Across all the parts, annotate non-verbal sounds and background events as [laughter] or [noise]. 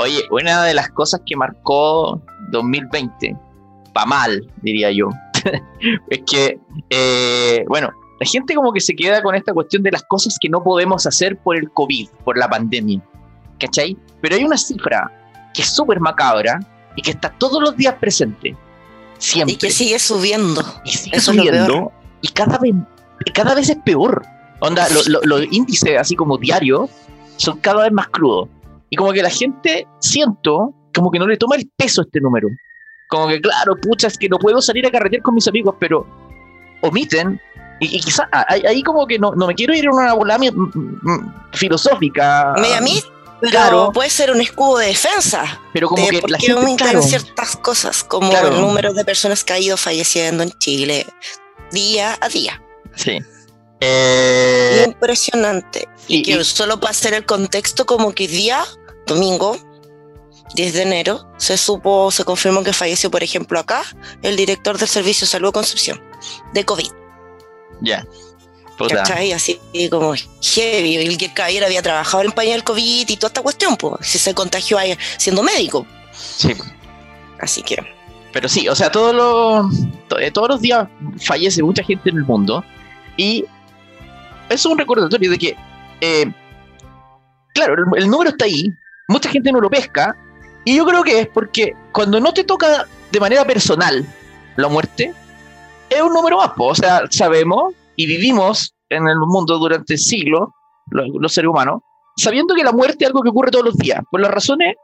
Oye, una de las cosas que marcó 2020, pa' mal, diría yo, [laughs] es que, eh, bueno, la gente como que se queda con esta cuestión de las cosas que no podemos hacer por el COVID, por la pandemia, ¿cachai? Pero hay una cifra que es súper macabra y que está todos los días presente, siempre. Y que sigue subiendo. Y sigue subiendo y cada vez, cada vez es peor. Onda, los índices así como diarios son cada vez más crudos. Y como que la gente, siento, como que no le toma el peso a este número. Como que, claro, pucha, es que no puedo salir a carretear con mis amigos, pero omiten. Y, y quizás ahí como que no, no me quiero ir en una bola filosófica. a mí, claro, puede ser un escudo de defensa. Pero como que la gente, aumentan ciertas cosas, como el número de personas que ha ido falleciendo en Chile día a día. Sí. Eh, Impresionante. Y, que solo para hacer el contexto, como que día, domingo, 10 de enero, se supo, se confirmó que falleció, por ejemplo, acá, el director del Servicio de Salud de Concepción, de COVID. Ya. ¿Cachai? Así como heavy. El que Caballero había trabajado en pañal COVID y toda esta cuestión, pues, si se contagió ahí siendo médico. Sí. Así que. Pero sí, o sea, todos los, eh, todos los días fallece mucha gente en el mundo y es un recordatorio de que, eh, claro, el, número está ahí, mucha gente no lo pesca y yo creo que es porque cuando no te toca de manera personal la muerte, es un número más, o sea, sabemos y vivimos en el mundo durante siglos, los, seres humanos, sabiendo que la muerte es algo que ocurre todos los días, por las razones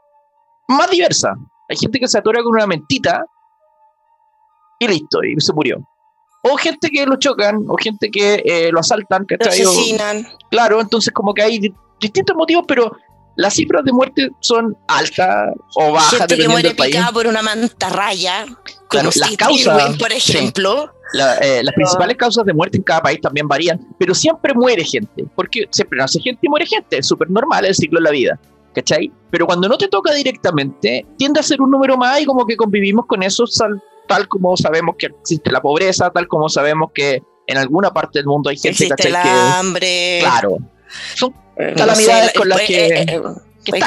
más diversas. Hay gente que se atora con una mentita y listo, y se murió. O gente que lo chocan, o gente que eh, lo asaltan, que Lo asesinan. Claro, entonces como que hay distintos motivos, pero las cifras de muerte son altas o bajas. Gente que muere picada por una mantarraya, claro, las causas, por ejemplo. Eh, las principales causas de muerte en cada país también varían, pero siempre muere gente, porque siempre nace gente y muere gente, es súper normal el ciclo de la vida, ¿cachai? Pero cuando no te toca directamente, tiende a ser un número más y como que convivimos con eso tal como sabemos que existe la pobreza, tal como sabemos que en alguna parte del mundo hay gente existe el hambre. Claro. Son eh, calamidades con las que, eh,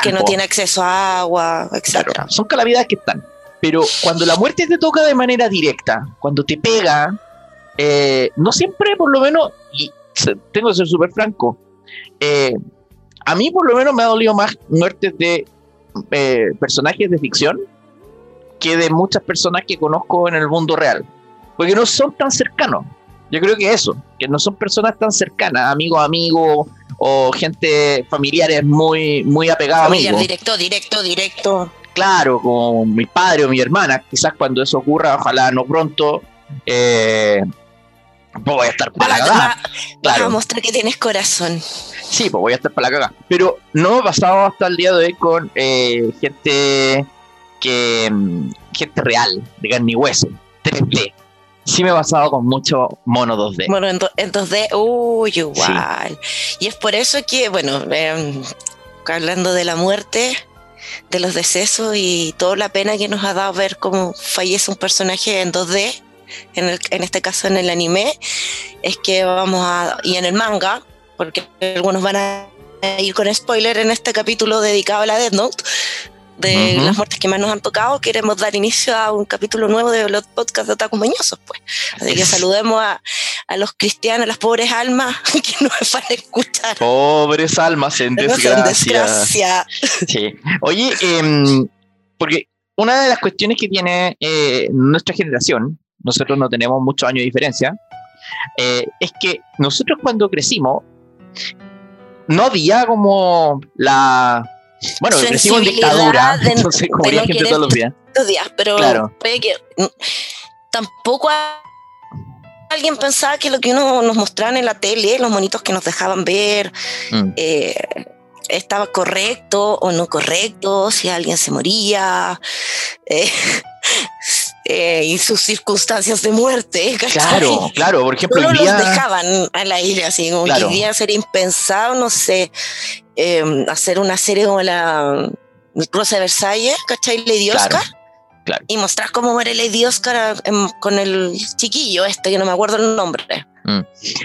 que, no tiene acceso a agua, etc. son calamidades que están. Pero cuando la muerte te toca de manera directa, cuando te pega, eh, no siempre, por lo menos, y tengo que ser súper franco, eh, a mí por lo menos me ha dolido más muertes de eh, personajes de ficción que de muchas personas que conozco en el mundo real, porque no son tan cercanos. Yo creo que eso, que no son personas tan cercanas, amigos, amigos o gente familiares muy, muy apegada a mí. Directo, directo, directo claro, como mi padre o mi hermana, quizás cuando eso ocurra, ojalá no pronto, eh, pues voy a estar para la cagada. Claro. a mostrar que tienes corazón. Sí, pues voy a estar para la cagada. Pero no he pasado hasta el día de hoy con eh, gente que mm, gente real, de carne y hueso, 3D. Sí me he pasado con mucho mono 2D. Bueno, en, 2D, uy, igual. Y es por eso que, bueno, em, hablando de la muerte, de los decesos y toda la pena que nos ha dado ver cómo fallece un personaje en 2D, en, el, en este caso en el anime, es que vamos a, y en el manga, porque algunos van a ir con spoiler en este capítulo dedicado a la Death Note, de las muertes que más nos han tocado, queremos dar inicio a un capítulo nuevo de los podcasts de Otaku Mañosos, pues. Así que saludemos a, a, los cristianos, a las pobres almas [laughs] que nos van a escuchar. Pobres almas en desgracia. Sí. Oye, em, porque una de las cuestiones que tiene eh, nuestra generación, nosotros no tenemos muchos años de diferencia, eh, es que nosotros cuando crecimos, no había como la bueno, crecimos en dictadura, de, entonces gente todos los días. días pero claro. que mm, tampoco alguien pensaba que lo que uno nos mostraba en la tele, los monitos que nos dejaban ver, mm. eh, estaba correcto o no correcto, si alguien se moría. [laughs] Eh, eh, y sus circunstancias de muerte. [laughs] Claro, claro, por ejemplo, no día... los dejaban a la isla, así como que día sería impensado, no sé, em, hacer una serie como la Rosa de Versalles, ¿cachai? Lady Oscar. Claro. Y mostrar cómo muere Lady Oscar em, con el chiquillo este, que no me acuerdo el nombre. Mm.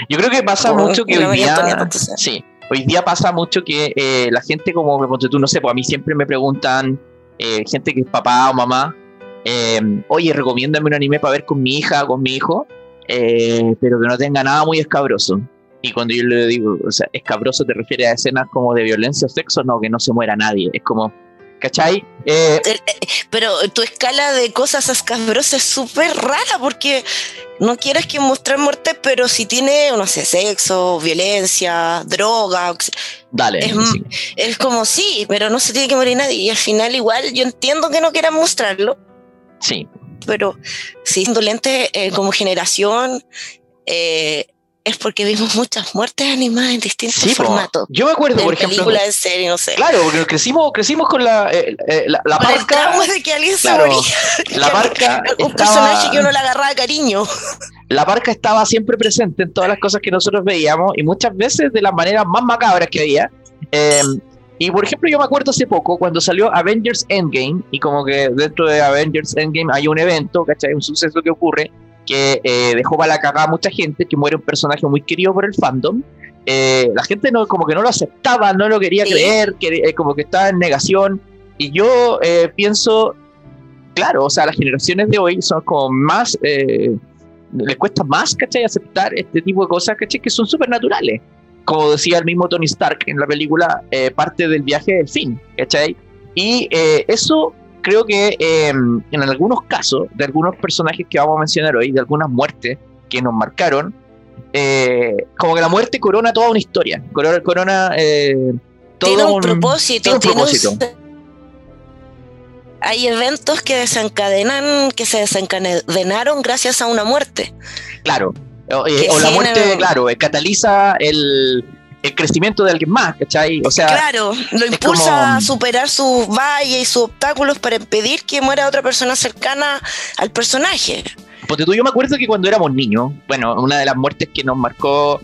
Yo creo que pasa mucho que hoy día, sí, hoy día pasa mucho que eh, la gente como, que tú, no sé, pues a mí siempre me preguntan, eh, gente que es papá o mamá, eh, oye, recomiéndame un anime para ver con mi hija o con mi hijo, pero que no tenga nada muy escabroso. Y cuando yo le digo, o sea, escabroso te refiere a escenas como de violencia o sexo, no, que no se muera nadie. Es como, ¿cachai? Eh, eh, eh, pero tu escala de cosas escabrosas es súper rara porque no quieres que mostrar muerte, pero si tiene, no sé, sexo, violencia, droga. Dale. Es, es, como sí, pero no se tiene que morir nadie. Y al final, igual, yo entiendo que no quieran mostrarlo. Sí. Pero es indolente como generación, eh, es porque vimos muchas muertes animadas en distintos formatos. Yo me acuerdo, por ejemplo. Películas, en serie, no sé. Claro, porque crecimos, crecimos con la, eh, eh, la, la parca. El de que alguien se moría. La parca. un personaje que uno le agarraba cariño. La parca estaba siempre presente en todas las cosas que nosotros veíamos y muchas veces de las maneras más macabras que había. Em, y por ejemplo, yo me acuerdo hace poco cuando salió Avengers Endgame y como que dentro de Avengers Endgame hay un evento, ¿cachai? Un suceso que ocurre que eh, dejó para la cagada a mucha gente, que muere un personaje muy querido por el fandom. Eh, la gente no, como que no lo aceptaba, no lo quería creer, que, eh, como que estaba en negación. Y yo pienso, claro, o sea, las generaciones de hoy son como más, les cuesta más, ¿cachai? Aceptar este tipo de cosas, ¿cachai? Que son súper naturales. Como decía el mismo Tony Stark en la película, parte del viaje del fin, ¿cachai? Y eso creo que em, en algunos casos, de algunos personajes que vamos a mencionar hoy, de algunas muertes que nos marcaron, eh, como que la muerte corona toda una historia, corona, corona eh, todo tiene un, propósito. Tiene un propósito. hay eventos que desencadenan, que se desencadenaron gracias a una muerte. Claro. O, eh, la muerte, claro, cataliza el, el crecimiento de alguien más, ¿cachai? O sea, claro, lo impulsa a superar sus valles y sus obstáculos para impedir que muera otra persona cercana al personaje. Porque tú, yo me acuerdo que cuando éramos niños, bueno, una de las muertes que nos marcó,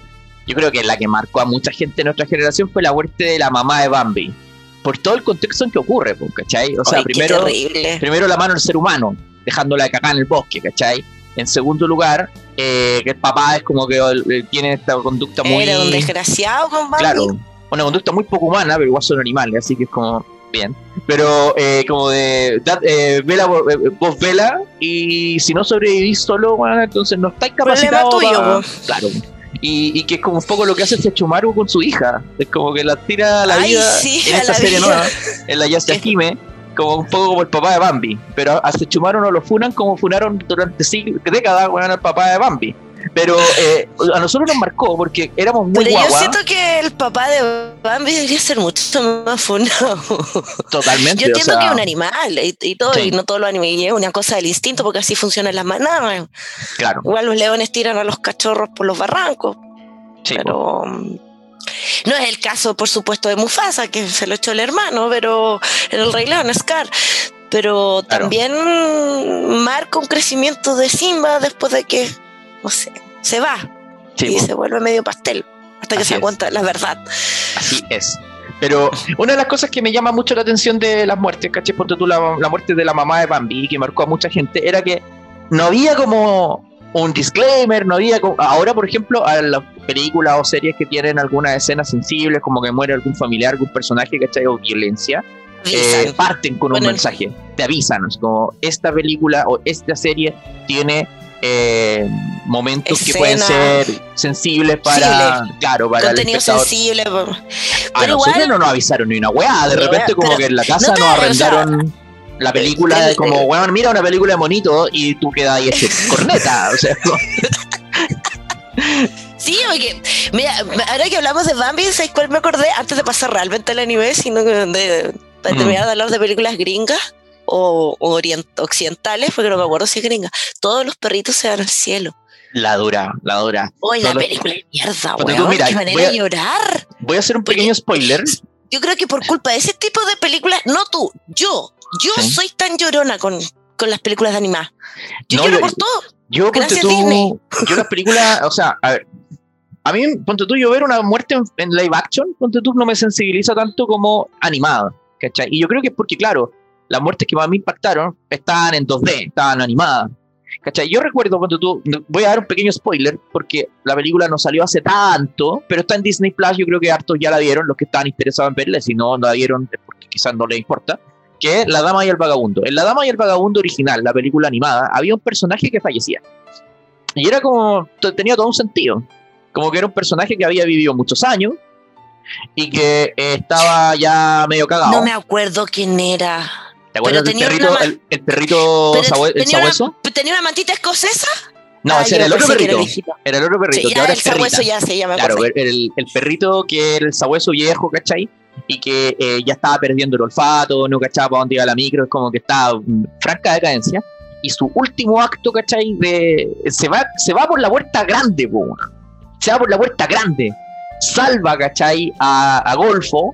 yo creo que la que marcó a mucha gente de nuestra generación fue la muerte de la mamá de Bambi. Por todo el contexto en que ocurre, ¿cachai? O sea, primero, primero la mano del ser humano, dejándola de cagar en el bosque, ¿cachai? En segundo lugar, eh, que el papá es como que eh, tiene esta conducta muy. Era un desgraciado con Claro, una conducta muy poco humana, pero igual son animales, así que es como. Bien. Pero eh, como de. vela, vos vela, y si no sobrevivís solo, bueno, entonces no estáis capacitados. Tuyo, Claro. Y, que es como un poco lo que hace Sechumaru con su hija. Es como que la tira a la vida en esta serie nueva, en la Yasuhime [laughs] como un poco como el papá de Bambi. Pero a Sechumaro no lo funan como funaron durante décadas bueno, al papá de Bambi. Pero eh, a nosotros nos marcó porque éramos muy Pero yo siento que el papá de Bambi debería ser mucho más funado. Totalmente. Yo entiendo que es un animal y, todo, y no todo lo animales es una cosa del instinto porque así funcionan las manadas. Claro. Igual los leones tiran a los cachorros por los barrancos. Sí, pero. No es el caso, por supuesto, de Mufasa, que se lo echó el hermano, pero en el Rey León, Scar. Pero también marca un crecimiento de Simba después de que, no sé, se va y se vuelve medio pastel hasta que se de la verdad. Así es. Pero una de las cosas que me llama mucho la atención de las muertes, ¿cachai? Porque tú la, la muerte de la mamá de Bambi, que marcó a mucha gente, era que no había como un disclaimer, no había... Ahora, por ejemplo, a las películas o series que tienen algunas escenas sensibles, como que muere algún familiar, algún personaje, ¿cachai? O violencia, eh, parten con un mensaje, te avisan, como esta película o esta serie tiene eh, momentos que pueden ser sensibles para, claro, para contenido el sensible. a nosotros no nos avisaron ni una weá, de repente como que en la casa nos arrendaron la película, como, bueno, mira una película de monito y tú quedas ahí hecho [laughs] corneta, o sea. [laughs] Sí, porque, mira, ahora que hablamos de Bambi, ¿sabes cuál me acordé? Antes de pasar realmente al anime, sino de, de, terminar de hablar de películas gringas o, occidentales, porque no me acuerdo si es gringa. Todos los perritos se van al cielo. La dura, la dura. Oye, la película es mierda, weón. Qué manera de llorar. Voy a hacer un pequeño spoiler. Yo creo que por culpa de ese tipo de películas, no tú, yo, yo soy tan llorona con, con las películas de animadas. Yo lloro por todo. Yo, Gracias tú, yo las películas, o sea, a ver, a mí, ponte tú, yo ver una muerte en, live action, ponte tú, no me sensibiliza tanto como animada, ¿cachai? Y yo creo que es porque, claro, las muertes que más me impactaron estaban en 2D, estaban animadas. ¿Cachai? Yo recuerdo cuando tú, voy a dar un pequeño spoiler, porque la película no salió hace tanto, pero está en Disney Plus, yo creo que hartos ya la vieron, los que estaban interesados en verla, si no, no la vieron porque quizás no les importa, que es La Dama y el Vagabundo. En La Dama y el Vagabundo original, la película animada, había un personaje que fallecía. Y era como, tenía todo un sentido. Como que era un personaje que había vivido muchos años y que estaba ya medio cagado. No me acuerdo quién era. ¿Te acuerdas del perrito, el, perrito el sabueso? ¿Tenía una mantita escocesa? No, ese era el otro perrito. Era, el otro perrito. Sí, el sabueso ya se llama. Claro, el, el, perrito que era el sabueso viejo, ¿cachai? Y que eh, ya estaba perdiendo el olfato, no cachaba para dónde iba la micro, es como que estaba en franca decadencia. Y su último acto, ¿cachai? De, se, va, se va por la puerta grande, po. Se va por la puerta grande. Salva, ¿cachai? A, a Golfo,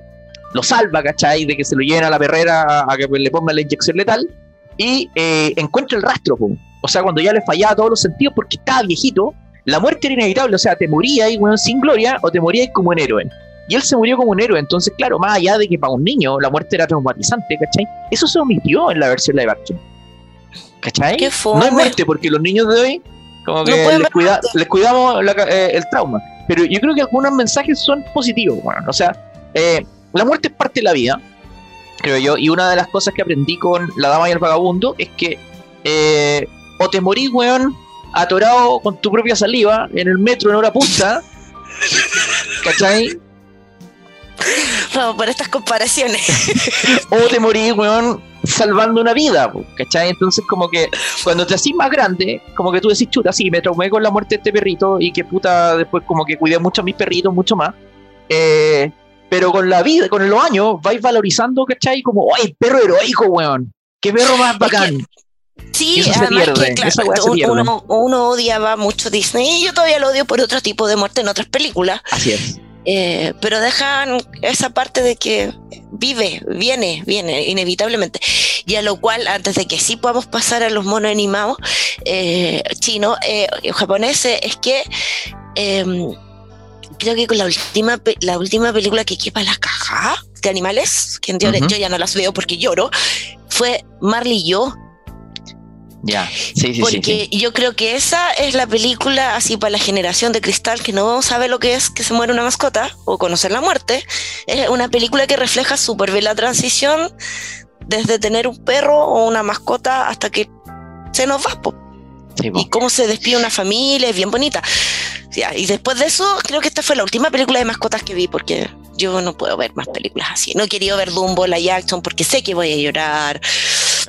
lo salva, ¿cachai? De que se lo lleven a la perrera a que le pongan la inyección letal y eh, encuentra el rastro, o sea, cuando ya le fallaba todos los sentidos porque estaba viejito, la muerte era inevitable, o sea, te morías bueno, sin gloria o te morías como un héroe. Y él se murió como un héroe, entonces, claro, más allá de que para un niño la muerte era traumatizante, ¿cachai? Eso se omitió en la versión live action. ¿Cachai? no es muerte, porque los niños de hoy, como que les, cuidamos eh, el trauma. Pero yo creo que algunos mensajes son positivos, bueno, o sea, eh, la muerte es parte de la vida, creo yo, y una de las cosas que aprendí con La Dama y el Vagabundo es que eh, o te morís, weón, atorado con tu propia saliva en el metro en hora punta, [laughs] ¿cachai? Vamos por estas comparaciones. [laughs] o te morís, weón, salvando una vida, ¿cachai? Entonces, como que cuando te haces más grande, como que tú decís, chuta, sí, me traumé con la muerte de este perrito y que puta, después como que cuidé mucho a mis perritos, mucho más. Eh, pero con la vida, con los años, vais valorizando, ¿cachai? Como, ¡ay, perro heroico, weón! ¡Qué perro más bacán! Sí, además que claro, uno, uno, odiaba mucho Disney y yo todavía lo odio por otro tipo de muerte en otras películas. Así es. Eh, pero dejan esa parte de que vive, viene, viene, inevitablemente. Y a lo cual, antes de que sí podamos pasar a los monos animados eh, chinos, eh, japoneses, es que em, creo que con la última, la última película que quepa la caja de animales, que yo, yo ya no las veo porque lloro, fue Marley y yo. Ya, sí, sí, Porque yo creo que esa es la película así para la generación de cristal que no sabe lo que es que se muere una mascota o conocer la muerte. Es una película que refleja súper bien la transición desde tener un perro o una mascota hasta que se nos va. y cómo se despide una familia, es bien bonita y después de eso, creo que esta fue la última película de mascotas que vi, porque yo no puedo ver más películas así. No he querido ver Dumbo, la Jackson, porque sé que voy a llorar.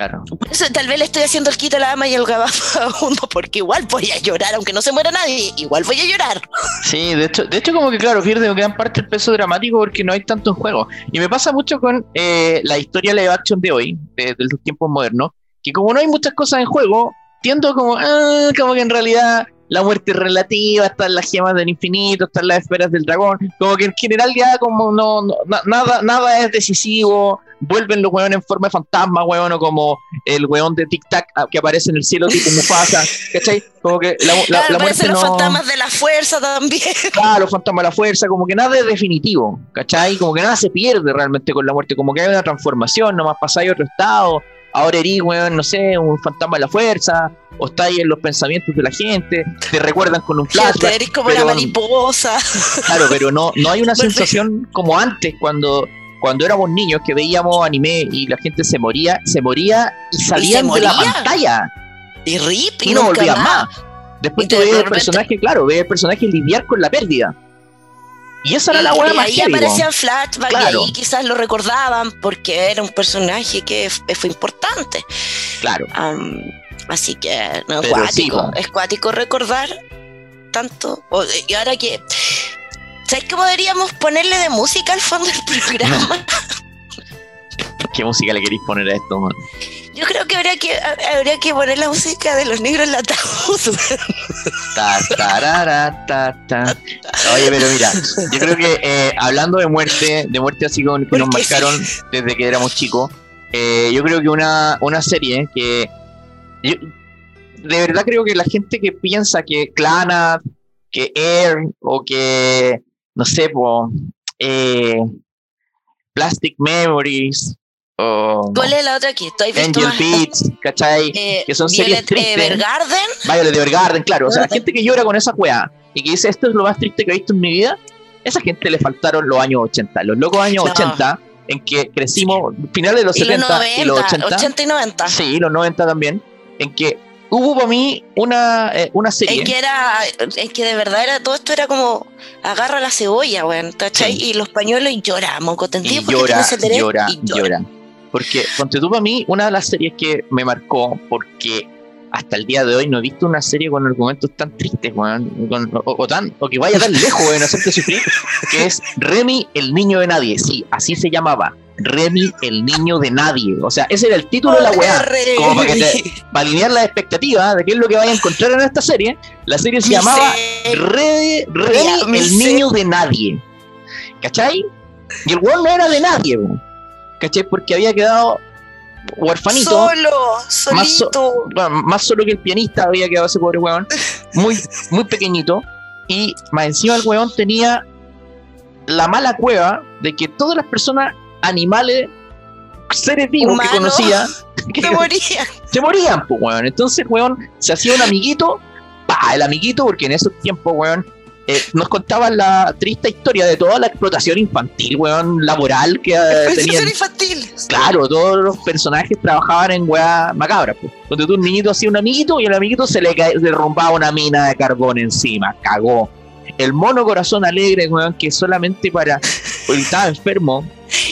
Claro. Por eso tal vez le estoy haciendo el quito a la ama y el gabazo porque igual voy a llorar, aunque no se muera nadie, igual voy a llorar. Sí, de hecho, de hecho como que claro, pierde gran parte el peso dramático porque no hay tanto en juego. Y me pasa mucho con eh, la historia live action de hoy, de, de, los tiempos modernos, que como no hay muchas cosas en juego, tiendo como, ah, como que en realidad la muerte relativa, están las gemas del infinito, están las esferas del dragón, como que en general ya como no, nada, nada es decisivo, vuelven los weones en forma de fantasma, weón, o como el weón de Tic Tac ah, que aparece en el cielo tipo [laughs] Mufasa, ¿cachai? Como que la, la, la muerte los fantasmas de la fuerza también. [laughs] Claro, los fantasmas de la fuerza, como que nada es definitivo, ¿cachai? Como que nada se pierde realmente con la muerte, como que hay una transformación, nomás pasáis a otro estado, ahora eres, weón, no sé, un fantasma de la fuerza, o está ahí en los pensamientos de la gente, te recuerdan con un flashback. eres como la mariposa. Claro, pero no, no hay una [laughs] sensación como antes, cuando, cuando éramos niños que veíamos anime y la gente se moría, se moría y salían de la pantalla. Y rip, y, no volvían más. Después tú ves el personaje, claro, ves el personaje lidiar con la pérdida. Y esa era la buena más ahí aparecían flashbacks y ahí quizás lo recordaban porque era un personaje que fue importante. Claro. así que no, es cuático. es cuático recordar tanto. y ahora que. ¿Sabes cómo deberíamos ponerle de música al fondo del [laughs] programa? [laughs] ¿Qué música le queréis poner a esto, man? Yo creo que habría que habría que poner la música de los negros en la Oye, pero mira, yo creo que eh, hablando de muerte, de muerte así como que nos marcaron desde que éramos chicos, eh, yo creo que una, una serie que de verdad creo que la gente que piensa que Clana, que Air o que no sé, po, eh, Plastic Memories o- ¿Cuál es la otra que estoy visto Angel? Beats, ¿cachai? [laughs] Eh, que son series Violet tristes. Evergarden. Violet Evergarden, claro. O sea, Ajá. gente que llora con esa weá y que dice esto es lo más triste que he visto en mi vida. Esa gente le faltaron los años 80, los locos años No. 80, en que crecimos, finales de los Y los 70 90, y los 80. 80 y 90. Sí, los 90 también. En que hubo para mí una, eh, una serie. Es que era, es que de verdad era todo esto era como agarra la cebolla, weón, ¿cachai? Sí. Y los pañuelos y llora, moco y tendido porque llora, llora, y llora. Porque, ponte tú para mí, una de las series que me marcó, porque hasta el día de hoy no he visto una serie con argumentos tan tristes, weón, o, o tan, o que vaya tan lejos, weón, hacerte sufrir, que es Remy, el niño de nadie. Sí, así se llamaba. Remy, el niño de nadie. O sea, ese era el título de la weá. Como para, que te- para alinear las expectativas de qué es lo que vaya a encontrar en esta serie, la serie se llamaba Re- Remy, el ser. niño de nadie. ¿Cachai? Y el weón no era de nadie, weón. ¿Cachai? Porque había quedado huerfanito. Solo, Más so- solito. bueno, más solo que el pianista había quedado ese pobre weón. [laughs] Muy, muy pequeñito. Y más encima el weón tenía la mala cueva de que todas las personas, animales, seres vivos que conocía, que [laughs] Se moría. [laughs] se morían, pues, weón. Entonces, el weón se hacía un amiguito, pa, el amiguito, porque en esos tiempos, weón, eh, nos contaban la triste historia de toda la explotación infantil, weón, laboral que eh, tenían. infantil. Claro, todos los personajes trabajaban en weá macabras, pues. Donde tú un niñito hacía un amiguito y el amiguito se le derrumbaba una mina de carbón encima, cagó. El mono corazón alegre, weón, que solamente para. Porque [laughs] estaba enfermo,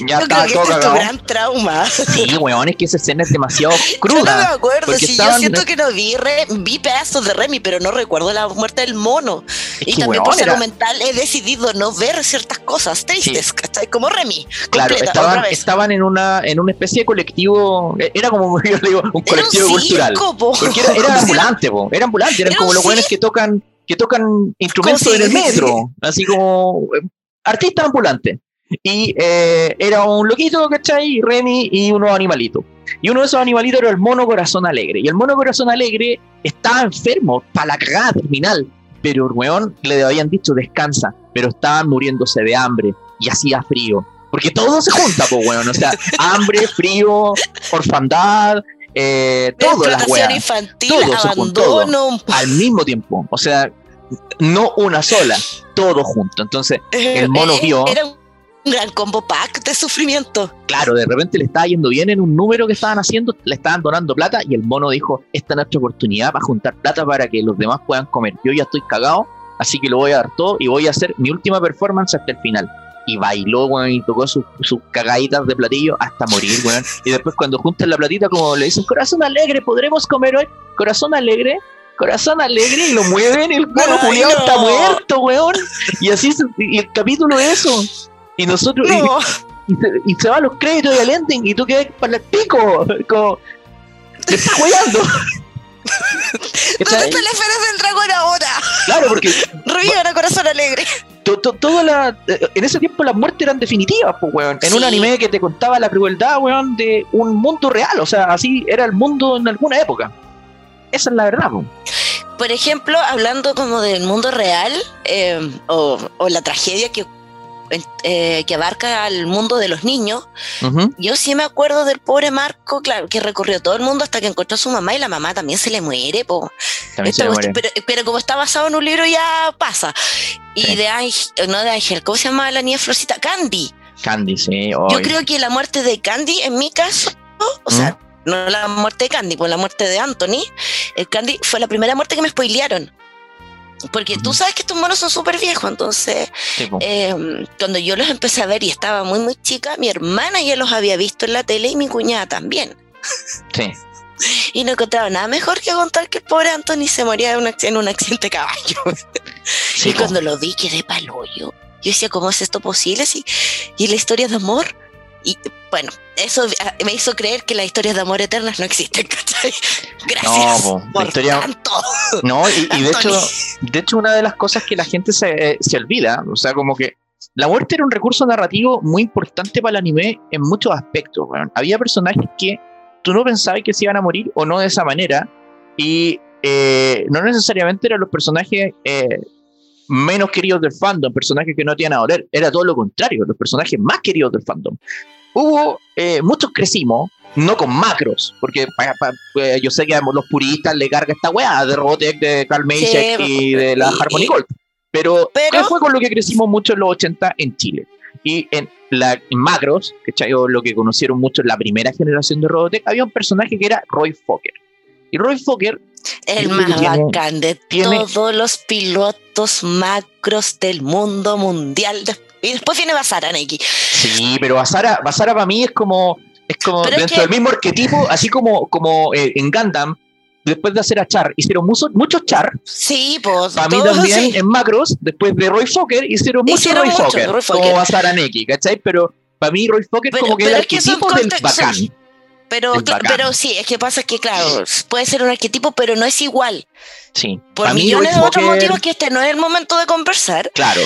ya Yo estaba creo que todo este es tu cagado. gran trauma. Sí, weón, es que esa escena es demasiado [laughs] Yo no cruda. me acuerdo, si yo estaban- siento que no vi, re- vi pedazos de Remy, pero no recuerdo la muerte del mono. Es y que, también weón, por salud era- mental he decidido no ver ciertas cosas tristes, ¿cachai? Como Remy. Claro, completa, estaban, estaban en una en una especie de colectivo, eh, era como [laughs] yo digo, un Era colectivo un cultural. circo, po. Porque era, era [laughs] ambulante, po, era ambulante, eran Era como los buenos que tocan que tocan instrumentos en el sí, sí, metro, así como eh, artistas ambulantes. Y eh, era un loquito, ¿cachai? Remy y unos animalitos. Y uno de esos animalitos era el mono corazón alegre. Y el mono corazón alegre estaba enfermo, para la cagada terminal. Pero weón le habían dicho descansa, pero estaban muriéndose de hambre y hacía frío. Porque todo se junta, pues, weón. O sea, hambre, frío, orfandad, eh, todas las Explotación infantil, Todo abandono. al mismo tiempo. O sea, no una sola, todo junto. Entonces, el mono Eh, vio- Era un gran combo pack de sufrimiento. claro, de repente le estaba yendo bien en un número que estaban haciendo, le estaban donando plata y el mono dijo, esta es nuestra oportunidad para juntar plata para que los demás puedan comer. Yo ya estoy cagado, así que lo voy a dar todo y voy a hacer mi última performance hasta el final. Y bailó, weón, y tocó sus sus cagaditas de platillo hasta morir, weón. Y después cuando juntan la platita, como le dicen, corazón alegre, ¿podremos comer hoy? Corazón alegre, corazón alegre, y lo mueven, el mono culiao no. está muerto, weón. Y así, y el capítulo es eso. Y nosotros, y- No, y se, y se los créditos y al ending y tú quedas para el pico, como te estás jugando. [laughs] ¿dónde está la esfera del dragón ahora? claro, porque Revivan a corazón alegre. to- to- toda la, eh, en ese tiempo las muertes eran definitivas, pues, weón. En un anime que te contaba la crueldad, weón, de un mundo real. O sea, así era el mundo en alguna época. Esa es la verdad, pues. Por ejemplo, hablando como del mundo real eh, o, o la tragedia que, eh, que abarca al mundo de los niños, yo sí me acuerdo del pobre Marco, claro, que recorrió todo el mundo hasta que encontró a su mamá y la mamá también se le muere, po. También se Esta le cuestión- muere. pero, pero como está basado en un libro ya pasa. Y Sí. de Ángel, no de Ángel, ¿cómo se llama la niña Florcita? Candy. Candy, sí. Yo creo que la muerte de Candy, en mi caso, o sea, no la muerte de Candy, pues la muerte de Anthony, el Candy fue la primera muerte que me spoilearon. Porque tú sabes que estos monos son súper viejos, entonces Sí, eh, cuando yo los empecé a ver y estaba muy muy chica, mi hermana ya los había visto en la tele y mi cuñada también. sí. Y no encontraba nada mejor que contar que el pobre Anthony se moría en un, acc- en un accidente de caballo. Sí, y po. cuando lo vi quedé paloyo. Yo decía, ¿cómo es esto posible? Sí. Y la historia de amor. Y bueno, eso me hizo creer que las historias de amor eternas no existen, [laughs] ¿cachai? Gracias. po, la por historia- tanto. No, y, y de hecho, de hecho, una de las cosas que la gente se, eh, se olvida, o sea, como que la muerte era un recurso narrativo muy importante para el anime en muchos aspectos. weón. Había personajes que tú no pensabas que se iban a morir o no de esa manera, y eh, no necesariamente eran los personajes eh, menos queridos del fandom, personajes que no iban a doler, era todo lo contrario, los personajes más queridos del fandom. hubo, eh, muchos crecimos, no con macros, porque pues, yo sé que los puristas le carga esta weá de Robotech, de Carl Maycheck y de la Harmony Gold. Pero, ¿qué fue con lo que crecimos mucho en los 80 en Chile? Y en, la, macros, que lo que conocieron mucho en la primera generación de Robotech, había un personaje que era Roy Fokker. Y Roy Fokker el más bacán de todos los pilotos macros del mundo mundial. Y después viene Basara, Neki. Sí, pero Basara, Basara para mí es como, es como dentro del mismo arquetipo, así como, como eh, en Gundam, después de hacer a Char, hicieron muchos muchos Char. Sí, pues. Para mí también en macros, después de Roy Fokker, hicieron muchos Roy, Fokker, como Basara Neki, ¿cachai? Pero para mí Roy Fokker como que el arquetipo del bacán. Pero, pero sí, es que pasa que, claro, puede ser un arquetipo, pero no es igual. Sí. Por millones de otros motivos que este no es el momento de conversar. Claro.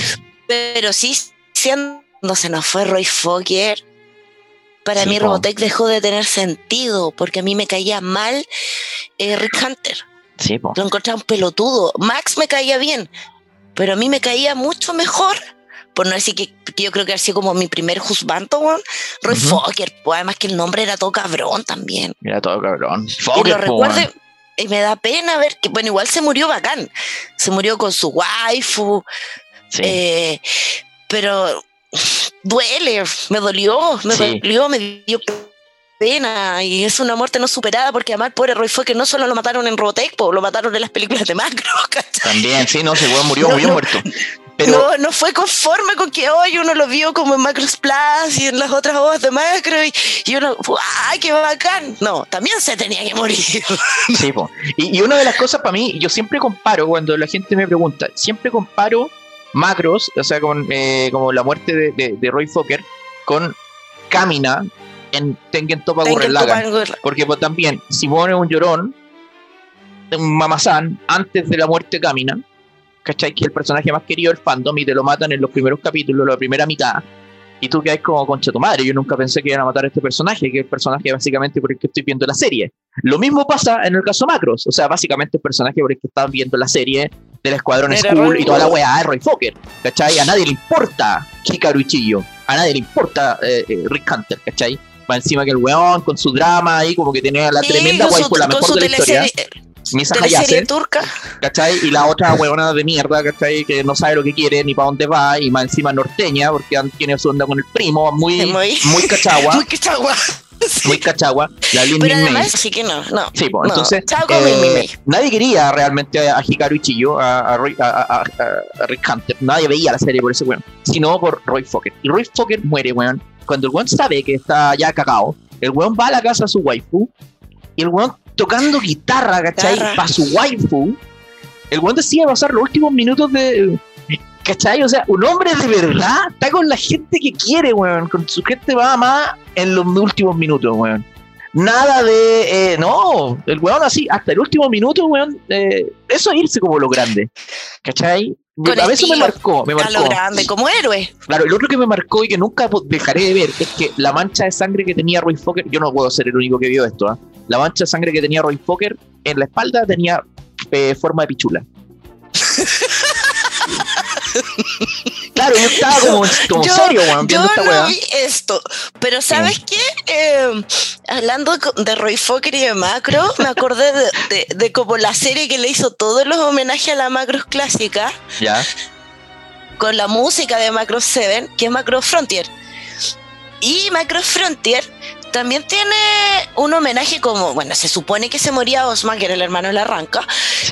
Pero sí, siendo se nos fue Roy Fokker, para mí Robotech dejó de tener sentido, porque a mí me caía mal eh, Rick Hunter. Sí, Lo encontraba un pelotudo. Max me caía bien, pero a mí me caía mucho mejor por no decir que, yo creo que ha sido como mi primer husbando, Roy Fokker, pues además que el nombre era todo cabrón también. Era todo cabrón. y lo recuerdo y me da pena ver que, bueno, igual se murió bacán. Se murió con su waifu. Eh, pero duele, me dolió, me dolió, me dio pena y es una muerte no superada porque además pobre Roy Fokker no solo lo mataron en Robotech, lo mataron en las películas de Macro. [laughs] También, sí, no, se murió, murió muerto no, no fue conforme con que hoy uno lo vio como en Macros Plus y en las otras voces de Macro y, uno, ¡ay, qué bacán! No, también se tenía que morir. [laughs] Sí, y, una de las cosas para mí, yo siempre comparo, cuando la gente me pregunta, siempre comparo Macros, o sea, con eh, como la muerte de, Roy Fokker, con Kamina en Tengen Topa Gurrelaga. Porque pues, también, si pone un llorón, un mamazán, antes de la muerte de Kamina, ¿cachai? Que el personaje más querido del fandom y te lo matan en los primeros capítulos, la primera mitad. Y tú que hay como concha tu madre. Yo nunca pensé que iban a matar a este personaje, que es el personaje básicamente por el que estoy viendo la serie. Lo mismo pasa en el caso Macros. O sea, básicamente el personaje por el que están viendo la serie del Escuadrón School y toda la weá de Roy Fokker. ¿cachai? A nadie le importa Hikaru Ichiyo. A nadie le importa eh, eh, Rick Hunter, ¿cachai? Va encima que el weón con su drama ahí, como que tenía la tremenda waifu, la mejor de la historia. Misa Hayase, turca. ¿cachai? Y la otra huevona de mierda, ¿cachai? Que no sabe lo que quiere ni para dónde va, y más encima norteña, porque tiene su onda con el primo, muy, [laughs] muy, muy cachagua. muy cachagua. [laughs] Muy cachagua, la Lin Pero además, sí que no, no. Sí, pues, entonces, eh, nadie quería realmente a, Hikaru Ichiyo, a, a, a, Rick Hunter, nadie veía la serie por ese weón, sino por Roy Fokker. Y Roy Fokker muere, weón, cuando el weón sabe que está ya cagado, el weón va a la casa de su waifu, y el weón tocando guitarra, ¿cachai? Para su waifu. El weón decía pasar los últimos minutos de. ¿cachai? O sea, un hombre de verdad está con la gente que quiere, weón. Con su gente va más en los últimos minutos, weón. Nada de. Eh, no, el weón así, hasta el último minuto, weón. Eh, eso es irse como lo grande. ¿cachai? a veces me marcó, me marcó. lo grande, como héroe. Claro, el otro que me marcó y que nunca dejaré de ver es que la mancha de sangre que tenía Roy Fokker, yo no puedo ser el único que vio esto, ¿ah? la mancha de sangre que tenía Roy Fokker en la espalda tenía eh, forma de pichula. [laughs] [laughs] claro, yo estaba como, serio, weón, yo no vi esto, pero ¿sabes qué? Eh, hablando de Roy Fokker y de Macro, me acordé de, de, como la serie que le hizo todos los homenajes a la Macros clásica. Ya. Con la música de Macro 7, que es Macro Frontier. Y Macro Frontier también tiene un homenaje como, bueno, se supone que se moría Osman, que era el hermano de la Arranca,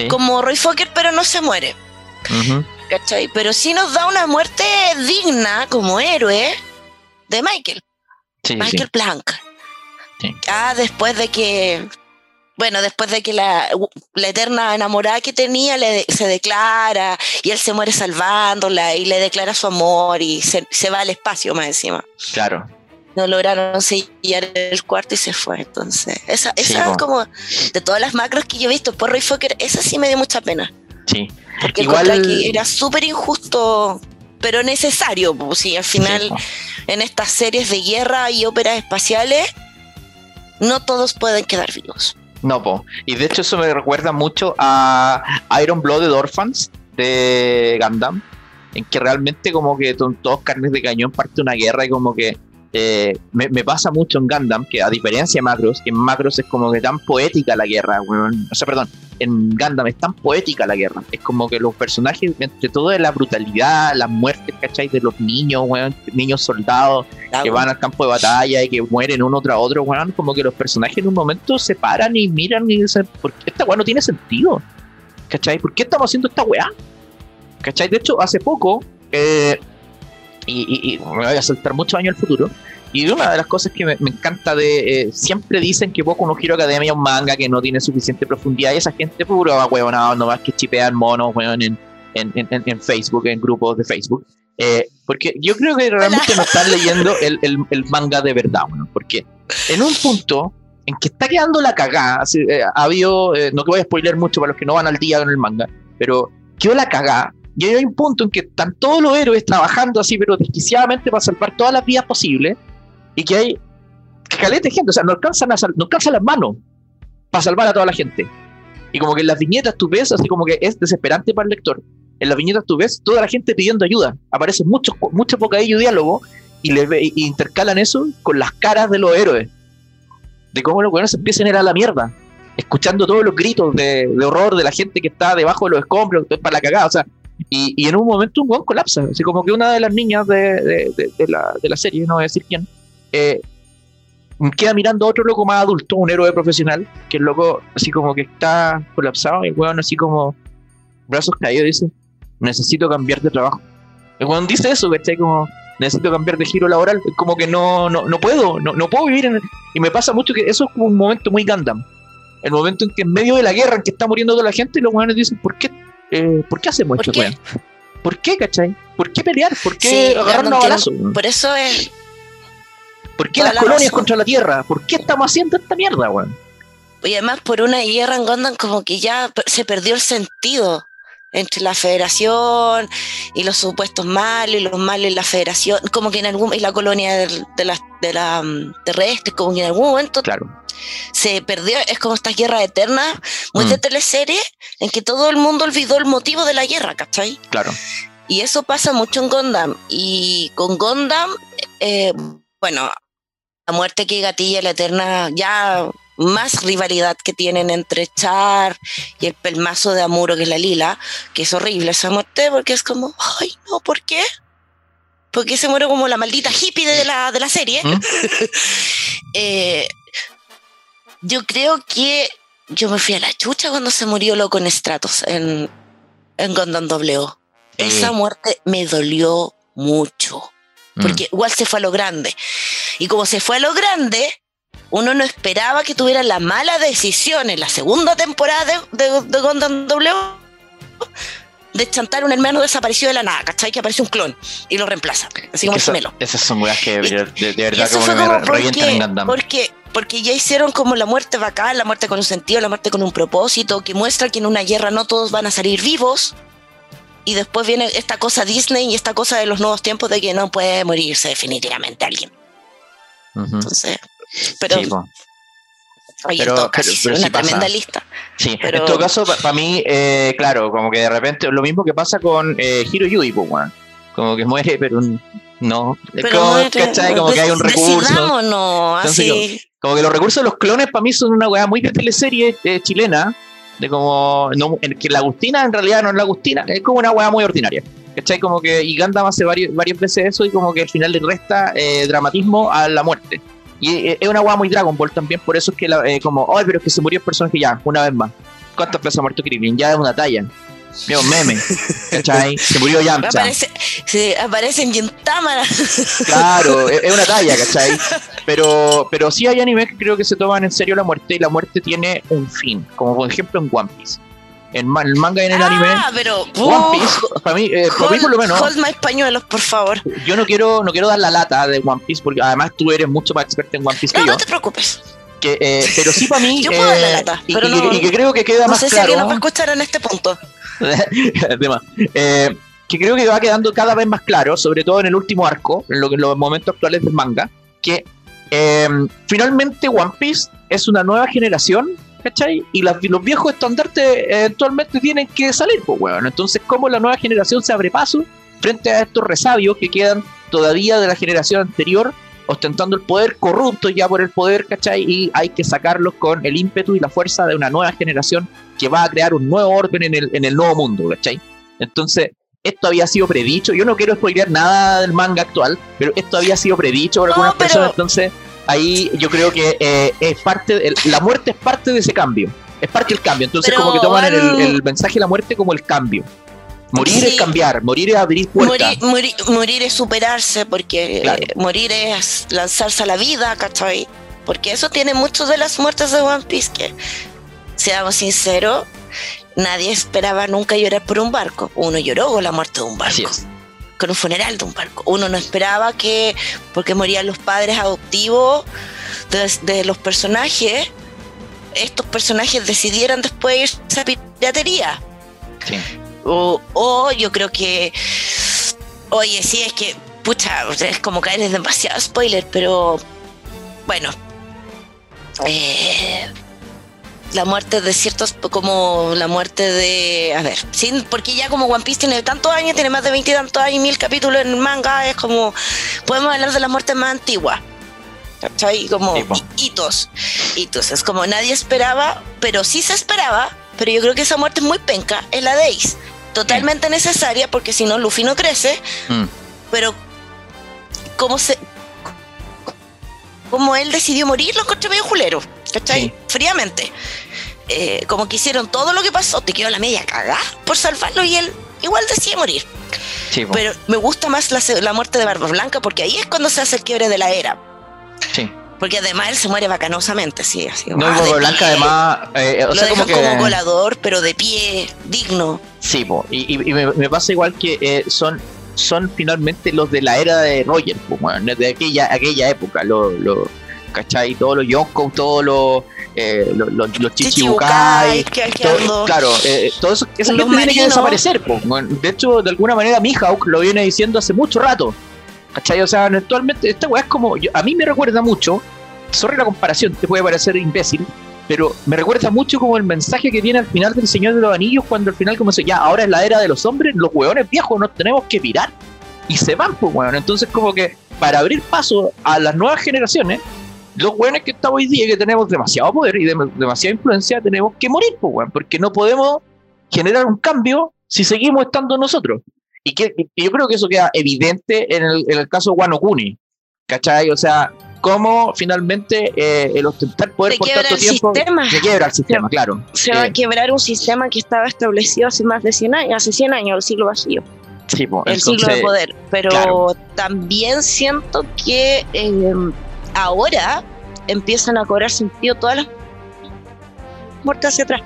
como Roy Fokker, pero no se muere. ¿Cachai? Pero sí nos da una muerte digna como héroe de Michael. Michael Plank. Ah, después de que, bueno, después de que la, eterna enamorada que tenía le, se declara y él se muere salvándola y le declara su amor y se, se va al espacio más encima. Claro no lograron sellar el cuarto y se fue. Entonces, esa, esa es como de todas las macros que yo he visto por Roy Fokker, esa sí me dio mucha pena. Sí. Porque Igual... el era súper injusto, pero necesario. Pues, sí, al final, en estas series de guerra y óperas espaciales, no todos pueden quedar vivos. No, po. y de hecho eso me recuerda mucho a Iron Blooded Orphans de Gundam, en que realmente como que son todos carnes de cañón parte de una guerra y como que eh, me, pasa mucho en Gundam, que a diferencia de Macros, que en Macros es como que tan poética la guerra, weón. O sea, perdón, en Gundam es tan poética la guerra. Es como que los personajes, entre todo de la brutalidad, las muertes, ¿cachai? De los niños, weón, niños soldados que van al campo de batalla y que mueren uno tras otro, weón. Como que los personajes en un momento se paran y miran y dicen, ¿por qué esta weá no tiene sentido? ¿Cachai? ¿Por qué estamos haciendo esta weá? ¿Cachai? De hecho, hace poco, eh, y, me voy a saltar muchos años al futuro. Y una de las cosas que me, encanta de. Eh, siempre dicen que Boku no Hero Academia es un manga que no tiene suficiente profundidad. Y esa gente puro va huevonado, no más que chipean monos, weón, en, en, en, Facebook, en grupos de Facebook. Eh, porque yo creo que realmente no están leyendo el, el, manga de verdad, weón. Porque en un punto en que está quedando la cagada, eh, ha habido. no que voy a spoiler mucho para los que no van al día con el manga, pero quedó la cagada y hay un punto en que están todos los héroes trabajando así, pero desquiciadamente para salvar todas las vidas posibles, y que hay caleta de gente, o sea, no alcanzan, a no alcanzan las manos para salvar a toda la gente. Y como que en las viñetas tú ves, así como que es desesperante para el lector. En las viñetas tú ves toda la gente pidiendo ayuda. Aparecen muchos, muchos bocadillos diálogo y, les y intercalan eso con las caras de los héroes. De cómo los buenos empiezan a ir a la mierda. Escuchando todos los gritos de, de horror de la gente que está debajo de los escombros, para la cagada. O sea, y, en un momento un weón colapsa, así como que una de las niñas de, la, de la, serie, no voy a decir quién, eh, queda mirando a otro loco más adulto, un héroe profesional, que el loco así como que está colapsado, y el weón así como brazos caídos dice, necesito cambiar de trabajo. El weón dice eso, ¿cachai? Como, necesito cambiar de giro laboral, como que no, no, no puedo, no, no puedo vivir en... Y me pasa mucho que eso es como un momento muy Gundam. El momento en que en medio de la guerra en que está muriendo toda la gente, los weones dicen, ¿por qué eh, ¿por qué hacemos esto, qué? ¿Por qué, cachai? ¿Por qué pelear? ¿Por qué agarrarnos a balazos? Por eso es. ¿Por qué las colonias contra la Tierra? ¿Por qué estamos haciendo esta mierda, weón? Y además, por una guerra en Gondam, como que ya se perdió el sentido entre la federación y los supuestos males y los males en la federación, como que en algún, y la colonia de, de la, de la mm, terrestre, como que en algún momento claro se perdió, es como esta guerra eterna, muy de mm. teleserie, en que todo el mundo olvidó el motivo de la guerra, ¿cachai? Claro. Y eso pasa mucho en Gondam. Y con Gondam, eh, bueno, la muerte que gatilla la eterna, ya más rivalidad que tienen entre Char y el pelmazo de Amuro, que es la Lila, que es horrible esa muerte, porque es como, ay, no, ¿por qué? Porque se muere como la maldita hippie de la, de la serie. ¿Mm? [laughs] eh, yo creo que yo me fui a la chucha cuando se murió loco en Stratos, en, en Gondam W. Esa muerte me dolió mucho. Mm. Porque igual se fue a lo grande. Y como se fue a lo grande, uno no esperaba que tuviera la mala decisión en la segunda temporada de, de, Gondam W de chantar un hermano desaparecido de la nada, ¿cachai? Que aparece un clon y lo reemplaza. Así como gemelo. Esas son weas que de, verdad como, que me revientan en Gundam. Porque porque ya hicieron como la muerte bacán, la muerte con un sentido, la muerte con un propósito, que muestra que en una guerra no todos van a salir vivos. Y después viene esta cosa Disney y esta cosa de los nuevos tiempos de que no puede morirse definitivamente alguien. Entonces, pero... Sí, pero, una tremenda lista. Sí, en todo caso, para mí, eh, claro, como que de repente lo mismo que pasa con eh, Hiro Yui, pues, como que muere, pero no. como, Como que hay un recurso. No, así. Como que los recursos de los clones para mí son una weá muy de teleserie eh, chilena, de como, no, que la Agustina en realidad no es la Agustina, es como una weá muy ordinaria. ¿Cachai? Como que y Gundam hace varios, varias veces eso y como que al final le resta eh, dramatismo a la muerte. Y eh, es una weá muy Dragon Ball también, por eso es que la, como, ay, pero es que se murió el personaje ya, una vez más. ¿Cuántas veces ha muerto Krillin? Ya es una talla. Un meme, [laughs] ¿cachai? Se murió Yamcha. Aparece, sí, aparece en Gintama. Claro, [laughs] es, una talla, ¿cachai? Pero, pero sí hay animes que creo que se toman en serio la muerte y la muerte tiene un fin, como por ejemplo en One Piece. En el manga y en el anime. Ah, pero. One Piece, para mí, eh, para mí por lo menos. Hold my pañuelos, por favor. Yo no quiero, no quiero dar la lata de One Piece, porque además tú eres mucho más experta en One Piece que yo. No te preocupes. Que, eh, pero sí para mí. [laughs] Yo puedo dar la eh, lata, y, pero no, y, que creo que queda no más sé claro. Si alguien nos va a escuchar en este punto. [laughs] eh, que creo que va quedando cada vez más claro, sobre todo en el último arco, en, lo, en los momentos actuales del manga, que eh, finalmente One Piece es una nueva generación, ¿cachai? Y los viejos estandartes eventualmente tienen que salir, pues, bueno. Entonces, ¿cómo la nueva generación se abre paso frente a estos resabios que quedan todavía de la generación anterior? ostentando el poder, corruptos ya por el poder, ¿cachai? Y hay que sacarlos con el ímpetu y la fuerza de una nueva generación que va a crear un nuevo orden en el, en el nuevo mundo, ¿cachai? Entonces, esto había sido predicho. Yo no quiero spoilear nada del manga actual, pero esto había sido predicho por algunas personas. Entonces, ahí yo creo que eh, es parte, la muerte es parte de ese cambio. Es parte del cambio. Entonces, como que toman el, mensaje de la muerte como el cambio. Morir es cambiar, morir es abrir puertas. Morir, es superarse, porque eh, morir es lanzarse a la vida, ¿cachai? Porque eso tiene muchas de las muertes de One Piece, que, seamos sinceros, nadie esperaba nunca llorar por un barco. Uno lloró con la muerte de un barco. Con un funeral de un barco. Uno no esperaba que, porque morían los padres adoptivos de, los personajes, estos personajes decidieran después irse a piratería. Sí. O, yo creo que, oye, sí, es que, pucha, es como caer en demasiado spoiler, pero bueno. Eh, la muerte de ciertos, como la muerte de, a ver, sin, porque ya como One Piece tiene tantos años, tiene más de 20 y tantos años, mil capítulos en manga, es como, podemos hablar de la muerte más antigua ¿cachai? Como hitos, hitos, es como nadie esperaba, pero sí se esperaba, pero yo creo que esa muerte es muy penca, es la de Ace, totalmente necesaria, porque si no Luffy no crece, mm. pero como se... Como él decidió morir, lo encontré medio julero. ¿Cachai? Fríamente. Eh, como que hicieron todo lo que pasó, te quedó la media cagada por salvarlo y él igual decide morir. Pero me gusta más la, muerte de Barba Blanca porque ahí es cuando se hace el quiebre de la era. Sí. Porque además él se muere bacanosamente, sí. Así, no, Barba Blanca además... Eh, o sea, como, que... como colador, pero de pie, digno. Sí, y, me, pasa igual que eh, son son finalmente los de la era de Roger, de aquella, aquella época, los... Lo, ¿cachai? Todos los Yonko, todos los, eh, los, los, Chichibukai, claro, eh, todo eso, esa gente tiene que desaparecer. de hecho, de alguna manera Mihawk lo viene diciendo hace mucho rato. ¿Cachai? O sea, actualmente esta weá es como, a mí me recuerda mucho, sorry la comparación, te puede parecer imbécil, pero me recuerda mucho como el mensaje que tiene al final del Señor de los Anillos, cuando al final como dice, ya, ahora es la era de los hombres, los hueones viejos nos tenemos que mirar y se van, pues bueno, entonces como que para abrir paso a las nuevas generaciones, los buenos que estamos hoy día, que tenemos demasiado poder y demasiada influencia, tenemos que morir, pues, porque no podemos generar un cambio si seguimos estando nosotros. Y, que, yo creo que eso queda evidente en el, en el caso de Wano Kuni, ¿cachai? O sea, cómo finalmente eh, el ostentar poder por tanto tiempo se quiebra el sistema, claro. Se va a eh, quebrar un sistema que estaba establecido hace más de 100 años, hace 100 años, el siglo vacío. Sí, el siglo de poder. Pero también siento que eh, ahora empiezan a cobrar sentido todas las muertes hacia atrás.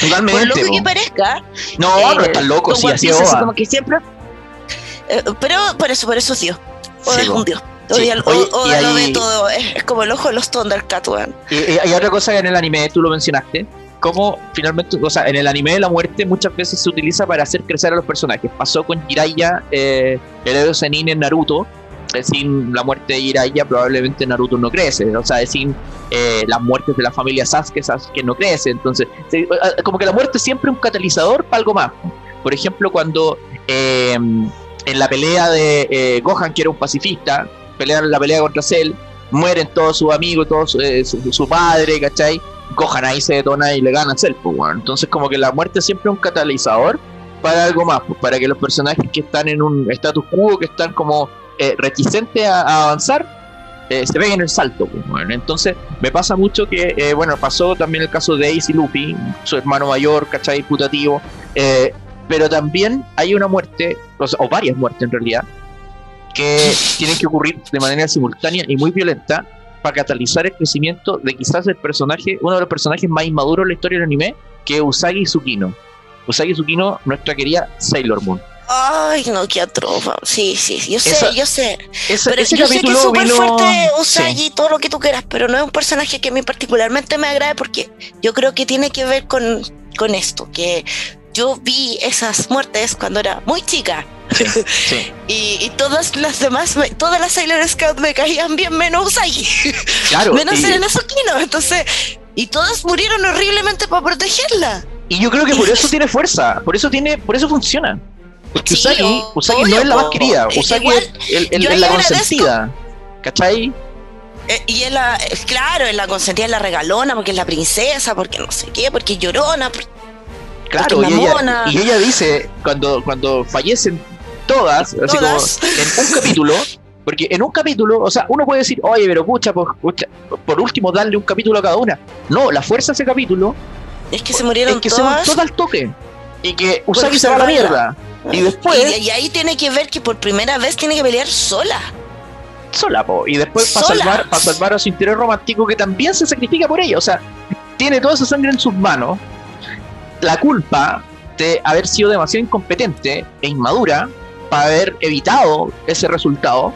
Totalmente. Por que parezca. No, no están locos, sí, así es. Como que siempre. Eh, pero por eso, por eso es Dios. O es un Dios. O, lo ve todo. Es, como el ojo de los Thundercats, weón. Y, hay otra cosa que en el anime, tú lo mencionaste. Como finalmente, o sea, en el anime de la muerte muchas veces se utiliza para hacer crecer a los personajes. Pasó con Jiraiya, eh, el héroe Zenin en Naruto, sin la muerte de Jiraiya probablemente Naruto no crece, o sea, sin eh, las muertes de la familia Sasuke, Sasuke no crece, entonces eh, como que la muerte es siempre un catalizador para algo más. Por ejemplo, cuando em, en la pelea de eh, Gohan, que era un pacifista, pelean la pelea contra Cell, mueren todos sus amigos, todos su, padre, ¿cachai? Gohan ahí se detona y le gana a Cell, pues, bueno. entonces como que la muerte es siempre un catalizador para algo más, pues, para que los personajes que están en un status quo, que están como eh, a, avanzar, eh, se ven en el salto. Pues, bueno. Entonces, me pasa mucho que, eh, bueno, pasó también el caso de Ace y Luffy, su hermano mayor, ¿cachai? Putativo. pero también hay una muerte, o, varias muertes en realidad, que tienen que ocurrir de manera simultánea y muy violenta para catalizar el crecimiento de quizás el personaje, uno de los personajes más inmaduros en la historia del anime, que es Usagi Tsukino. Usagi Tsukino, nuestra querida Sailor Moon. Ay, no, qué atrofa. Sí, sí, yo sé, yo sé. pero yo sé que es súper fuerte Usagi, todo lo que tú quieras, pero no es un personaje que a mí particularmente me agrade porque yo creo que tiene que ver con, con esto, que yo vi esas muertes cuando era muy chica. Sí, [laughs] y, todas las demás, todas las Sailor Scouts me caían bien, menos Usagi. Claro. [laughs] menos y... Elena Entonces, y todas murieron horriblemente para protegerla. Y yo creo que por eso tiene fuerza, por eso tiene, por eso funciona. Usagi, no es la más querida, Usagi es, el, la consentida. ¿cachai? Eh, y es la, eh, claro, es la consentida, es la regalona, porque es la princesa, porque no sé qué, porque es llorona. claro, y ella, y ella, dice, cuando, cuando fallecen todas, así como en un capítulo, porque en un capítulo, o sea, uno puede decir, oye, pero pucha, por, por último, darle un capítulo a cada una. No, la fuerza de ese capítulo es que se murieron es que todas. Se al toque. Y que Usagi se va a la mierda. Y después. Y, ahí tiene que ver que por primera vez tiene que pelear sola. Sola, po. Y después para salvar, para salvar a su interés romántico que también se sacrifica por ella. O sea, tiene toda esa sangre en sus manos. La culpa de haber sido demasiado incompetente e inmadura para haber evitado ese resultado.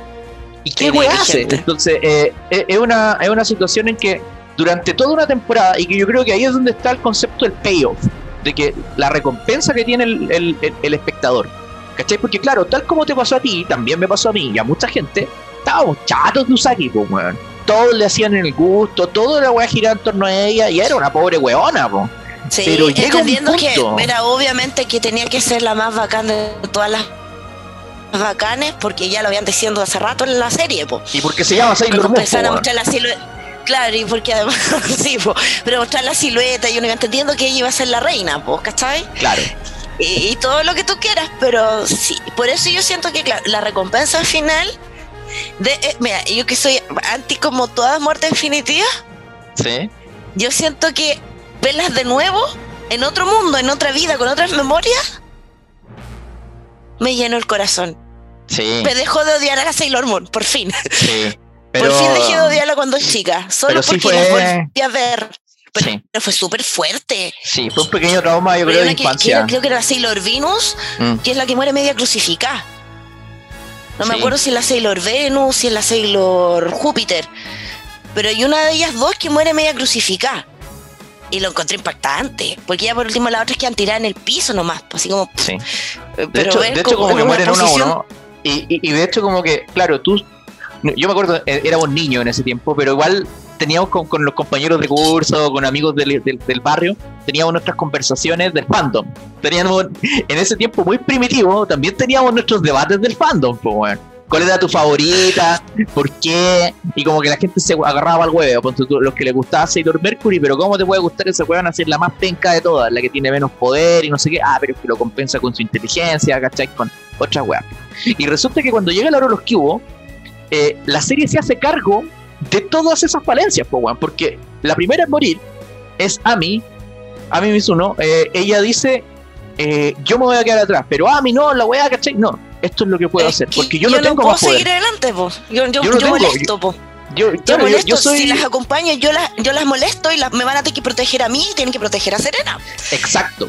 ¿Y qué güey hace? Entonces, eh, eh, es, una, es una situación en que durante toda una temporada, y que yo creo que ahí es donde está el concepto del payoff, de que la recompensa que tiene el, el, espectador. ¿Cachai? Porque claro, tal como te pasó a ti, también me pasó a mí y a mucha gente, estábamos chatos de Usagi, pues, weón. Todos le hacían el gusto, toda la weá giraba en torno a ella y era una pobre weona, pues. Sí, Pero entendiendo que era obviamente que tenía que ser la más bacana de todas las bacanes porque ya lo habían diciendo hace rato en la serie, pues. Y porque se llama Sailor Moon. a mostrar la silueta Claro, y porque además, [laughs] sí, pero mostrar la silueta y uno iba entendiendo que ella iba a ser la reina, pues, ¿cachai? Claro. Y, todo lo que tú quieras, pero sí, por eso yo siento que la recompensa final, de, eh, mira, yo que soy anti como todas muertes definitivas, sí. yo siento que verlas de nuevo en otro mundo, en otra vida, con otras memorias, me llenó el corazón. Sí. Me dejó de odiar a la Sailor Moon, por fin. Sí. Por fin dejé de odiarla cuando es chica, solo porque fue... la volví a ver. Pero, fue súper fuerte. Sí, fue un pequeño trauma, yo creo, de infancia. creo que era Sailor Venus, mm. que es la que muere media crucificada. No me acuerdo si es la Sailor Venus, si es la Sailor Júpiter. Pero hay una de ellas dos que muere media crucificada. Y lo encontré impactante. Porque ya por último la otra es que han tirado en el piso nomás. Pues, así como. Sí. De hecho, de hecho como, que mueren uno a uno. y, de hecho, como que, claro, tú yo me acuerdo, eh, éramos niños en ese tiempo, pero igual teníamos con, los compañeros de curso, con amigos del, barrio, teníamos nuestras conversaciones del fandom. Teníamos, en ese tiempo muy primitivo, también teníamos nuestros debates del fandom, pues, ¿Cuál era tu favorita? ¿Por qué? Y como que la gente se agarraba al huevo, los que les gustaba Sailor Mercury, pero ¿cómo te puede gustar esa huevan a ser la más penca de todas? La que tiene menos poder y no sé qué. Ah, pero es que lo compensa con su inteligencia, ¿cachai? Con otras weas. Y resulta que cuando llega la hora de los cubos, eh, la serie se hace cargo de todas esas falencias, porque la primera en morir es Ami, Ami Mizuno, eh, ella dice, eh, yo me voy a quedar atrás, pero Ami no, la voy a cachar, no, esto es lo que puedo hacer, porque yo, no tengo puedo más poder. seguir adelante, Yo, yo, yo, molesto, Yo, molesto, si las acompaño, yo las, yo las molesto y las, me van a tener que proteger a mí y tienen que proteger a Serena. Exacto.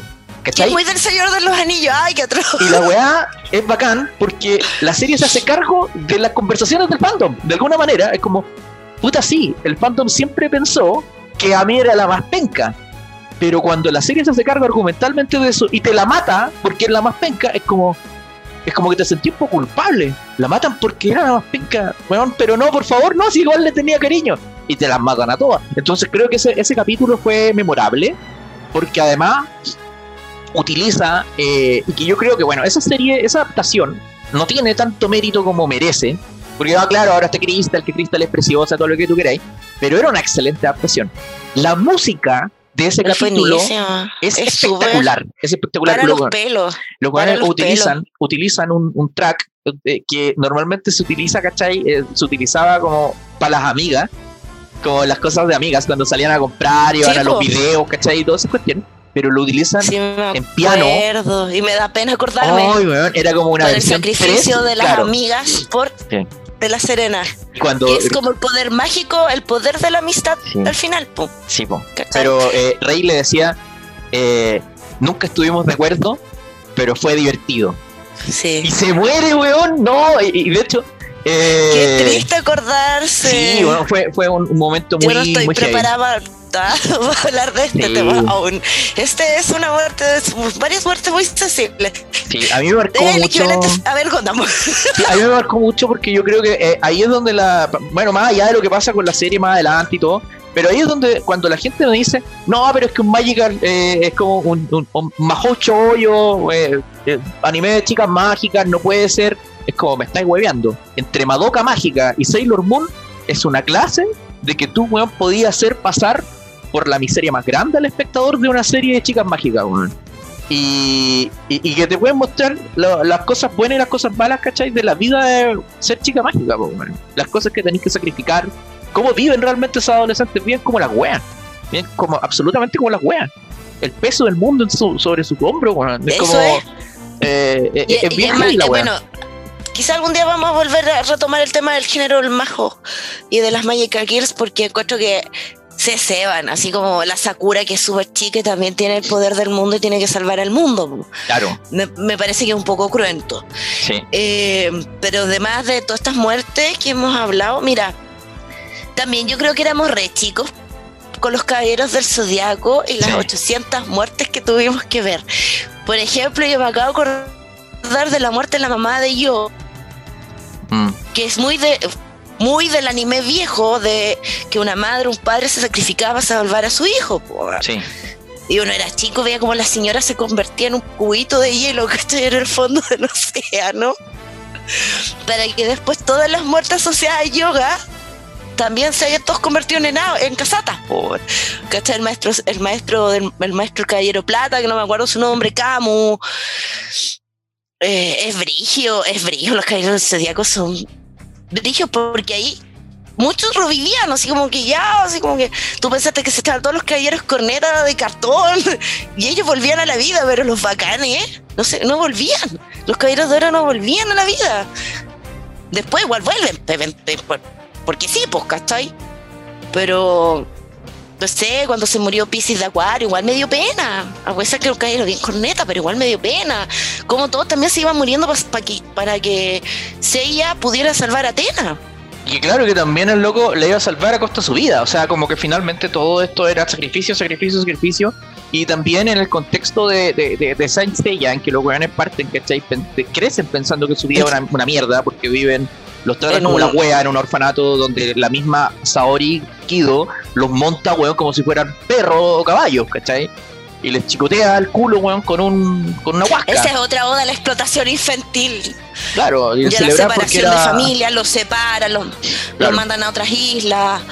Que es muy del Señor de los Anillos, ay, qué atroz. Y la weá [laughs] es bacán porque la serie se hace cargo de las conversaciones del fandom. De alguna manera, es como, puta, sí, el fandom siempre pensó que a mí era la más penca. Pero cuando la serie se hace cargo argumentalmente de eso y te la mata porque es la más penca, es como, es como que te sentís un poco culpable. La matan porque era la más penca, weón, pero no, por favor, no, si igual le tenía cariño. Y te las matan a todas. Entonces creo que ese, ese capítulo fue memorable, porque además utiliza, eh, y que yo creo que, bueno, esa serie, esa adaptación no tiene tanto mérito como merece, porque va, claro, ahora está Crystal, que Crystal es preciosa, todo lo que tú queráis, pero era una excelente adaptación. La música de ese capítulo es, espectacular, es espectacular. Para los pelos. Los cuales utilizan, utilizan un, track eh, que normalmente se utiliza, ¿cachai? Eh, se utilizaba como para las amigas, como las cosas de amigas, cuando salían a comprar, y iban a los videos, ¿cachai? Y todas esas cuestiones pero lo utilizan en piano. Y me da pena acordarme. era como una el sacrificio de las amigas por de la Serena. Cuando, es como el poder mágico, el poder de la amistad al final. Sí, pero eh, Rey le decía, eh, nunca estuvimos de acuerdo, pero fue divertido. Sí. Y se muere, weón, no, y, de hecho... Eh, Qué triste acordarse. Sí, bueno, fue, fue un, momento muy... Yo no estoy preparada va a [laughs] hablar de este tema aún. Este es una muerte, varias muertes muy sensibles. Sí, a mí me marcó mucho. A ver, contamos. a mí me marcó mucho porque yo creo que eh, ahí es donde la. Bueno, más allá de lo que pasa con la serie más adelante y todo. Pero ahí es donde cuando la gente me dice, no, pero es que un Magical eh, es como un, un, un majo chollo, eh, anime de chicas mágicas, no puede ser Es como me estáis hueveando. Entre Madoka Mágica y Sailor Moon es una clase de que tú, weón, podías hacer pasar por la miseria más grande al espectador de una serie de chicas mágicas, weón. Y, y, que te pueden mostrar las cosas buenas y las cosas malas, ¿cachai? De la vida de ser chica mágica, weón. Las cosas que tenéis que sacrificar. Cómo viven realmente esos adolescentes, bien como las weas. Bien como absolutamente como las weas. El peso del mundo sobre su hombro, weón. Es como. Eh, eh, es bien la Bueno, quizá algún día vamos a volver a retomar el tema del género el majo y de las Magic Girls porque encuentro que se ceban, así como la Sakura que es súper chica y también tiene el poder del mundo y tiene que salvar al mundo. Claro. Me, parece que es un poco cruento. Sí. Eh, pero además de todas estas muertes que hemos hablado, mira, también yo creo que éramos re chicos con los caballeros del zodiaco y las 800 muertes que tuvimos que ver. Por ejemplo, yo me acabo de acordar de la muerte de la mamá de yo, mm. que es muy de muy del anime viejo de que una madre, un padre se sacrificaba para salvar a su hijo. Sí. Y uno era chico, veía como la señora se convertía en un cubito de hielo [laughs] que está en el fondo del océano. Para que después todas las muertes asociadas a yoga también se hayan todos convertido en, en casatas. ¿Cachai? El maestro, el maestro, del, el maestro Caballero Plata, que no me acuerdo su nombre, Camu. Eh, es brigio, es brigio, los caballeros zodíacos son dije porque ahí muchos revivían, así como que ya, así como que tú pensaste que se estaban todos los caballeros cornetas de cartón [laughs] y ellos volvían a la vida, pero los bacanes, no sé, no volvían. Los caballeros de oro no volvían a la vida. Después igual vuelven, porque sí, pues, ¿cachai? Pero no sé, cuando se murió Pisces de Acuario, igual me dio pena. A pesar que lo cayeron bien corneta, pero igual me dio pena. Como todos también se iban muriendo para que, para que Seiya pudiera salvar a Atena. Y claro que también el loco le iba a salvar a costa de su vida. O sea, como que finalmente todo esto era sacrificio, sacrificio, sacrificio. Y también en el contexto de, de, de, Saint Seiya, en que los weones parten, que crecen pensando que su vida es una mierda porque viven los tratan como la wea en un orfanato donde la misma Saori Kido los monta, weón, como si fueran perros o caballos, ¿cachai? Y les chicotea el culo, weón, con, un, con una huasca. Esa es otra oda a la explotación infantil. Claro, y, la separación de familia, los separan, los, mandan a otras islas.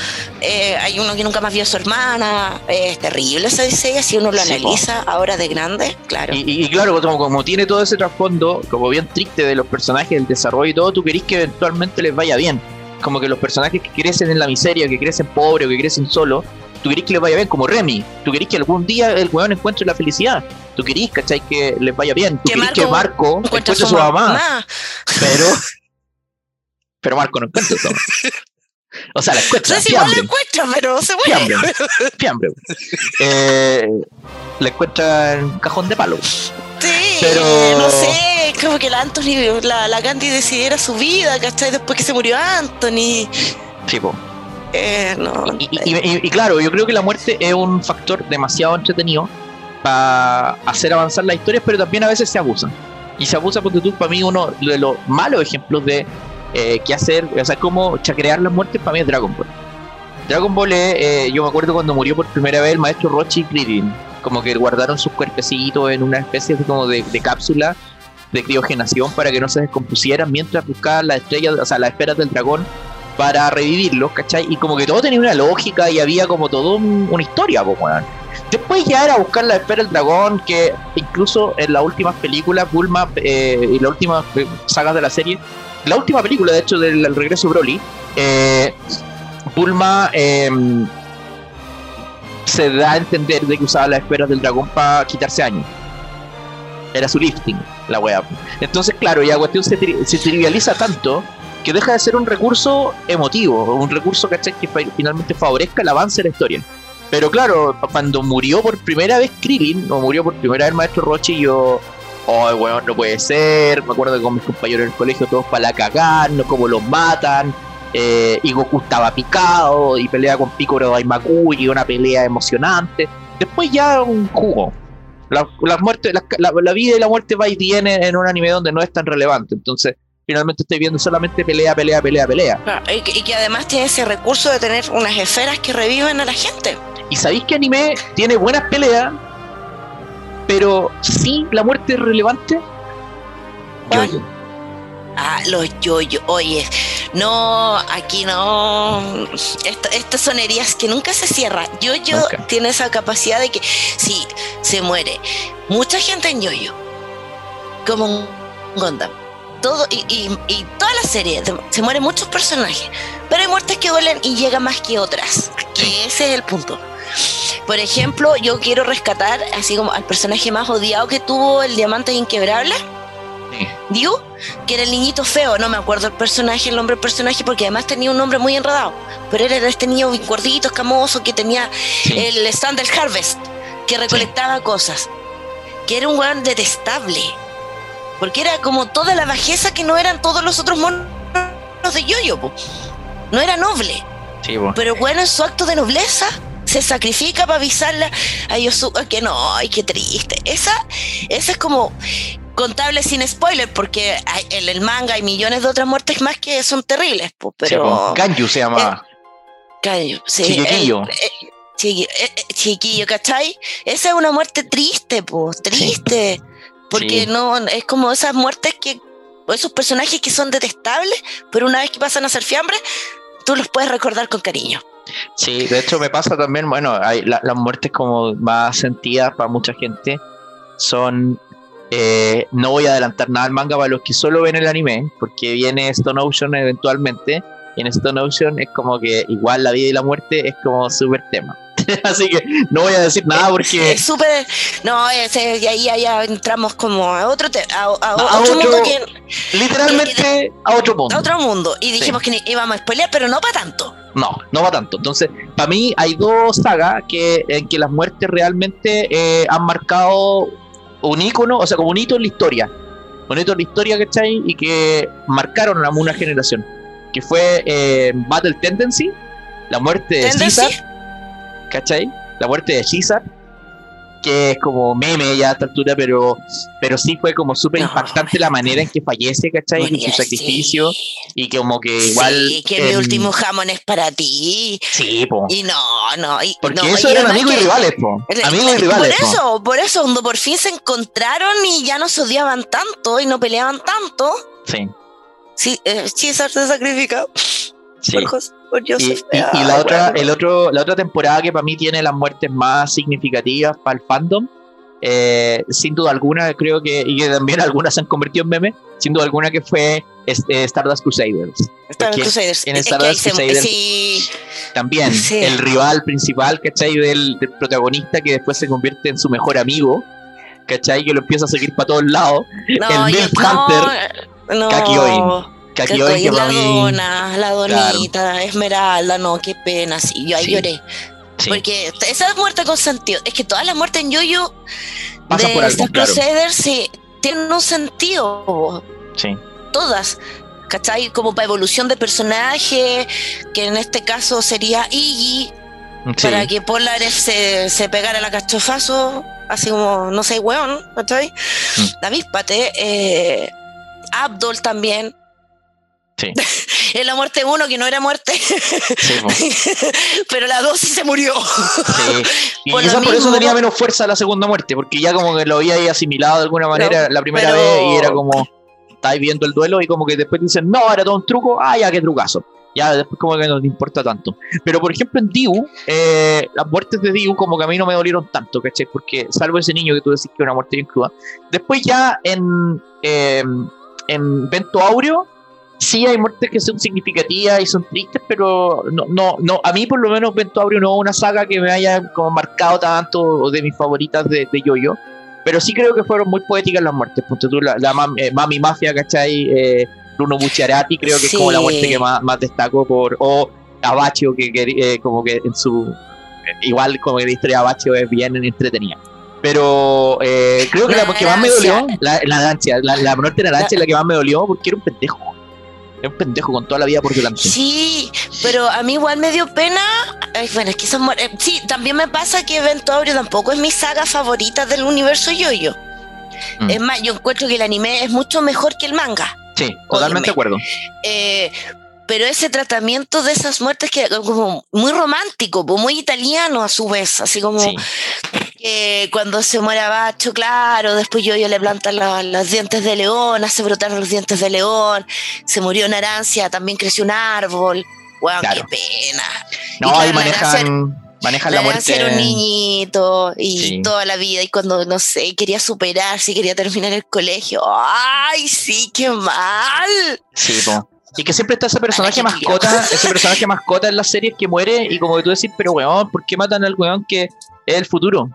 Eh, hay uno que nunca más vio a su hermana. es terrible esa diseña si uno lo analiza ahora de grande, claro. Y, claro, como, como, tiene todo ese trasfondo, como bien triste de los personajes, el desarrollo y todo, tú querís que eventualmente les vaya bien. Como que los personajes que crecen en la miseria, que crecen pobres o que crecen solos, tú querés que les vaya bien, como Remy. Tú querés que algún día el weón encuentre la felicidad. Tú querés, ¿cachai? Que les vaya bien. Tú querés que Marco encuentre a su mamá. Pero. Pero Marco no encuentra su mamá. O sea, la encuentra. No sé si la encuentra, pero se muere. Fiambre. [laughs] Eh, la encuentra en un cajón de palo. Sí, pero... no sé, como que la Anthony, la, la Candy decidiera su vida, ¿cachai? Después que se murió Anthony. Sí, po. Eh, y, claro, yo creo que la muerte es un factor demasiado entretenido para hacer avanzar las historias, pero también a veces se abusa. Y se abusa porque tú, para mí, uno de los malos ejemplos de eh, qué hacer, o sea, cómo chacrear las muertes, para mí es Dragon Ball. Dragon Ball es, eh, yo me acuerdo cuando murió por primera vez el maestro Rochi Krillin, como que guardaron sus cuerpecitos en una especie de, como de, cápsula de criogenación para que no se descompusieran mientras buscaban las estrellas, o sea, las esferas del dragón para revivirlos, ¿cachai? Y como que todo tenía una lógica y había como todo una historia, pues, Después ya era buscar la espera del dragón, que incluso en las últimas películas, Bulma eh, y las últimas eh, sagas de la serie, la última película, de hecho, del regreso de Broly, eh, Bulma em, se da a entender de que usaba las esferas del dragón para quitarse años. Era su lifting, la wea. Entonces, claro, ya cuestión se, se trivializa tanto que deja de ser un recurso emotivo, un recurso que finalmente favorezca el avance de la historia. Pero claro, cuando murió por primera vez Krillin, o murió por primera vez el maestro Rochi, yo, oh, bueno, no puede ser. Me acuerdo que con mis compañeros en el colegio todos para la cagar, no como los matan. Eh, y Goku estaba picado y pelea con Piccolo Daimaku y una pelea emocionante. Después ya un jugo. La, muerte, la, vida y la muerte va y viene en un anime donde no es tan relevante. Entonces, finalmente estoy viendo solamente pelea, pelea, pelea, pelea. y, que, además tiene ese recurso de tener unas esferas que reviven a la gente. ¿Y sabéis que anime tiene buenas peleas? Pero sí, la muerte es relevante. Ah, los yoyos. Oye, no, aquí no. estas sonerías que nunca se cierra. Yoyo tiene esa capacidad de que si se muere mucha gente en yoyo, como un Gundam. Todo, y, y, toda la serie, se mueren muchos personajes, pero hay muertes que duelen y llegan más que otras. Que ese es el punto. Por ejemplo, yo quiero rescatar así como al personaje más odiado que tuvo el Diamante Inquebrable Diu, que era el niñito feo, no me acuerdo el personaje, el nombre del personaje, porque además tenía un nombre muy enredado. Pero era este niño gordito, escamoso, que tenía el stand del Harvest, que recolectaba cosas. Que era un weón detestable. Porque era como toda la bajeza que no eran todos los otros monos de Yoyo, -yo, no era noble. Pero bueno, en su acto de nobleza se sacrifica para avisarle a Yosuke que no, ay, qué triste. Esa, esa es como contable sin spoiler, porque en el manga hay millones de otras muertes más que son terribles, pero... Kanju se llama. Eh, sí. Chiquillo. Eh, eh, chiquillo, ¿cachai? Esa es una muerte triste, pues, triste. Porque no, es como esas muertes que, esos personajes que son detestables, pero una vez que pasan a ser fiambres, tú los puedes recordar con cariño. Sí, de hecho me pasa también, bueno, hay las muertes como más sentidas para mucha gente son eh, no voy a adelantar nada al manga para los que solo ven el anime, porque viene Stone Ocean eventualmente. Y en Stone Ocean es como que igual la vida y la muerte es como súper tema. [laughs] Así que no voy a decir nada porque. Es súper. No, y ahí ya entramos como a otro, a, otro, mundo que. Literalmente a otro mundo. A otro mundo. Y dijimos que íbamos a spoilear, pero no para tanto. No, no va tanto. Entonces, para mí hay dos sagas que, en que las muertes realmente eh, han marcado un ícono, o sea, como un hito en la historia. Un hito en la historia, ¿cachai? Y que marcaron a una generación. Que fue eh, Battle Tendency, la muerte de Caesar. ¿Cachai? La muerte de Caesar que es como meme ya a esta altura, pero, pero sí fue como súper impactante la manera en que fallece, ¿cachai? y su sacrificio. Y que como que igual. Sí, que mi último jamón es para ti. Sí, po. Y no, no. Porque eso eran amigos y rivales, po. Amigos y rivales. Por eso, por eso, cuando por fin se encontraron y ya no se odiaban tanto y no peleaban tanto. Sí. Sí, eh, César se sacrifica. Sí. Y, la otra, el otro, la otra temporada que para mí tiene las muertes más significativas para el fandom, eh, sin duda alguna, creo que, y que también [laughs] algunas se han convertido en memes, sin duda alguna que fue este, Stardust Crusaders. Stardust Crusaders. En Stardust Crusaders también el rival principal, ¿cachai? Del, del protagonista que después se convierte en su mejor amigo, ¿cachai? Que lo empieza a seguir para todos lados. el Milf Hunter, no, Kakioin la dona, la donita, Esmeralda, no, qué pena, sí, yo ahí lloré. Porque esa muerte con sentido, es que todas las muertes en Yoyo de por algo, sí, tienen un sentido. Sí. Todas. ¿Cachai? Como para evolución de personaje, que en este caso sería Iggy, para que Polares se, se pegara la cachofazo, así como, no sé, weón, ¿cachai? Mm. David Pate, eh, Abdul también, Sí. [laughs] en la muerte uno, que no era muerte. [laughs] Pero la dos sí se murió. [laughs] Y por quizás por eso tenía menos fuerza la segunda muerte, porque ya como que lo había asimilado de alguna manera la primera vez y era como, estáis viendo el duelo y como que después dicen, no, era todo un truco, ah, ya, qué trucazo. Ya después como que no te importa tanto. Pero por ejemplo en Diu, eh, las muertes de Diu como que a mí no me dolieron tanto, ¿cachai? Porque salvo ese niño que tú decís que era una muerte bien cruda. Después ya en, eh, en Vento Aureo sí hay muertes que son significativas y son tristes, pero no, no, no, a mí por lo menos Vento Abreu no es una saga que me haya como marcado tanto de mis favoritas de, de Yoyo, pero sí creo que fueron muy poéticas las muertes. Ponte tú, la, eh, Mami Mafia, ¿cachai? Eh, Bruno Bucciarati creo que es como la muerte que más, más destaco por, o Abacho, que, eh, como que en su, igual como que la historia de Abacho es bien entretenida. Pero creo que la, que más me dolió, la, la, la, la muerte de la es la que más me dolió porque era un pendejo es un pendejo con toda la vida por delante. Sí, pero a mí igual me dio pena. bueno, es que son, eh, sí, también me pasa que Evento Aureo tampoco es mi saga favorita del universo yo-yo. Mm. Es más, yo encuentro que el anime es mucho mejor que el manga. Sí, totalmente de acuerdo. Eh, pero ese tratamiento de esas muertes que como muy romántico, muy italiano a su vez, así como que cuando se muere Bacho, claro, después yo, yo le plantan los, dientes de león, hace brotar los dientes de león, se murió Narancia, también creció un árbol. Wow, qué pena. No, ahí manejan, manejan la muerte. Era un niñito y toda la vida, y cuando, no sé, quería superarse, quería terminar el colegio. ¡Ay, sí, qué mal! Sí, po. Y que siempre está ese personaje mascota, [laughs] ese personaje mascota en las series que muere y como que tú decís, pero weón, ¿por qué matan al weón que es el futuro?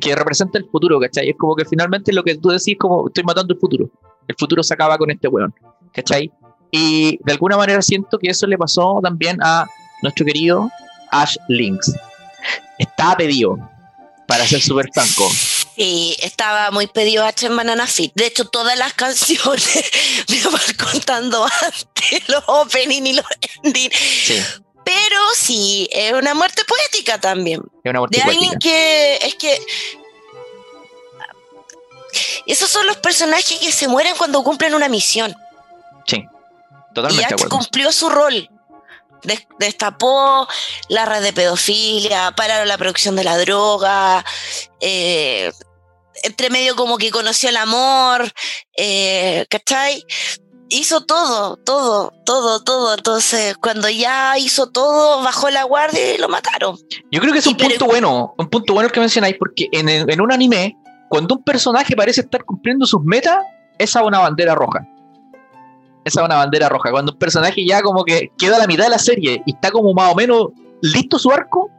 Que representa el futuro, ¿cachai? Es como que finalmente lo que tú decís como estoy matando el futuro. El futuro se acaba con este weón, ¿cachai? Y de alguna manera siento que eso le pasó también a nuestro querido Ash Lynx. Está pedido, para ser súper franco. Sí, estaba muy pedido H en Banana Fit. De hecho, todas las [laughs] canciones me van contando antes los opening y los ending. Sí. Pero sí, es una muerte poética también. Es una muerte de alguien que es que esos son los personajes que se mueren cuando cumplen una misión. Sí, totalmente. Y cumplió su rol. Destapó la red de pedofilia, pararon la producción de la droga, eh, entre medio como que conoció el amor, eh, ¿cachai? Hizo todo, todo, todo, todo. Entonces, cuando ya hizo todo, bajó la guardia y lo mataron. Yo creo que es un punto bueno, un punto bueno que mencionáis, porque en, en un anime, cuando un personaje parece estar cumpliendo sus metas, esa es una bandera roja. Esa es una bandera roja. Cuando un personaje ya como que queda a la mitad de la serie y está como más o menos listo su arco,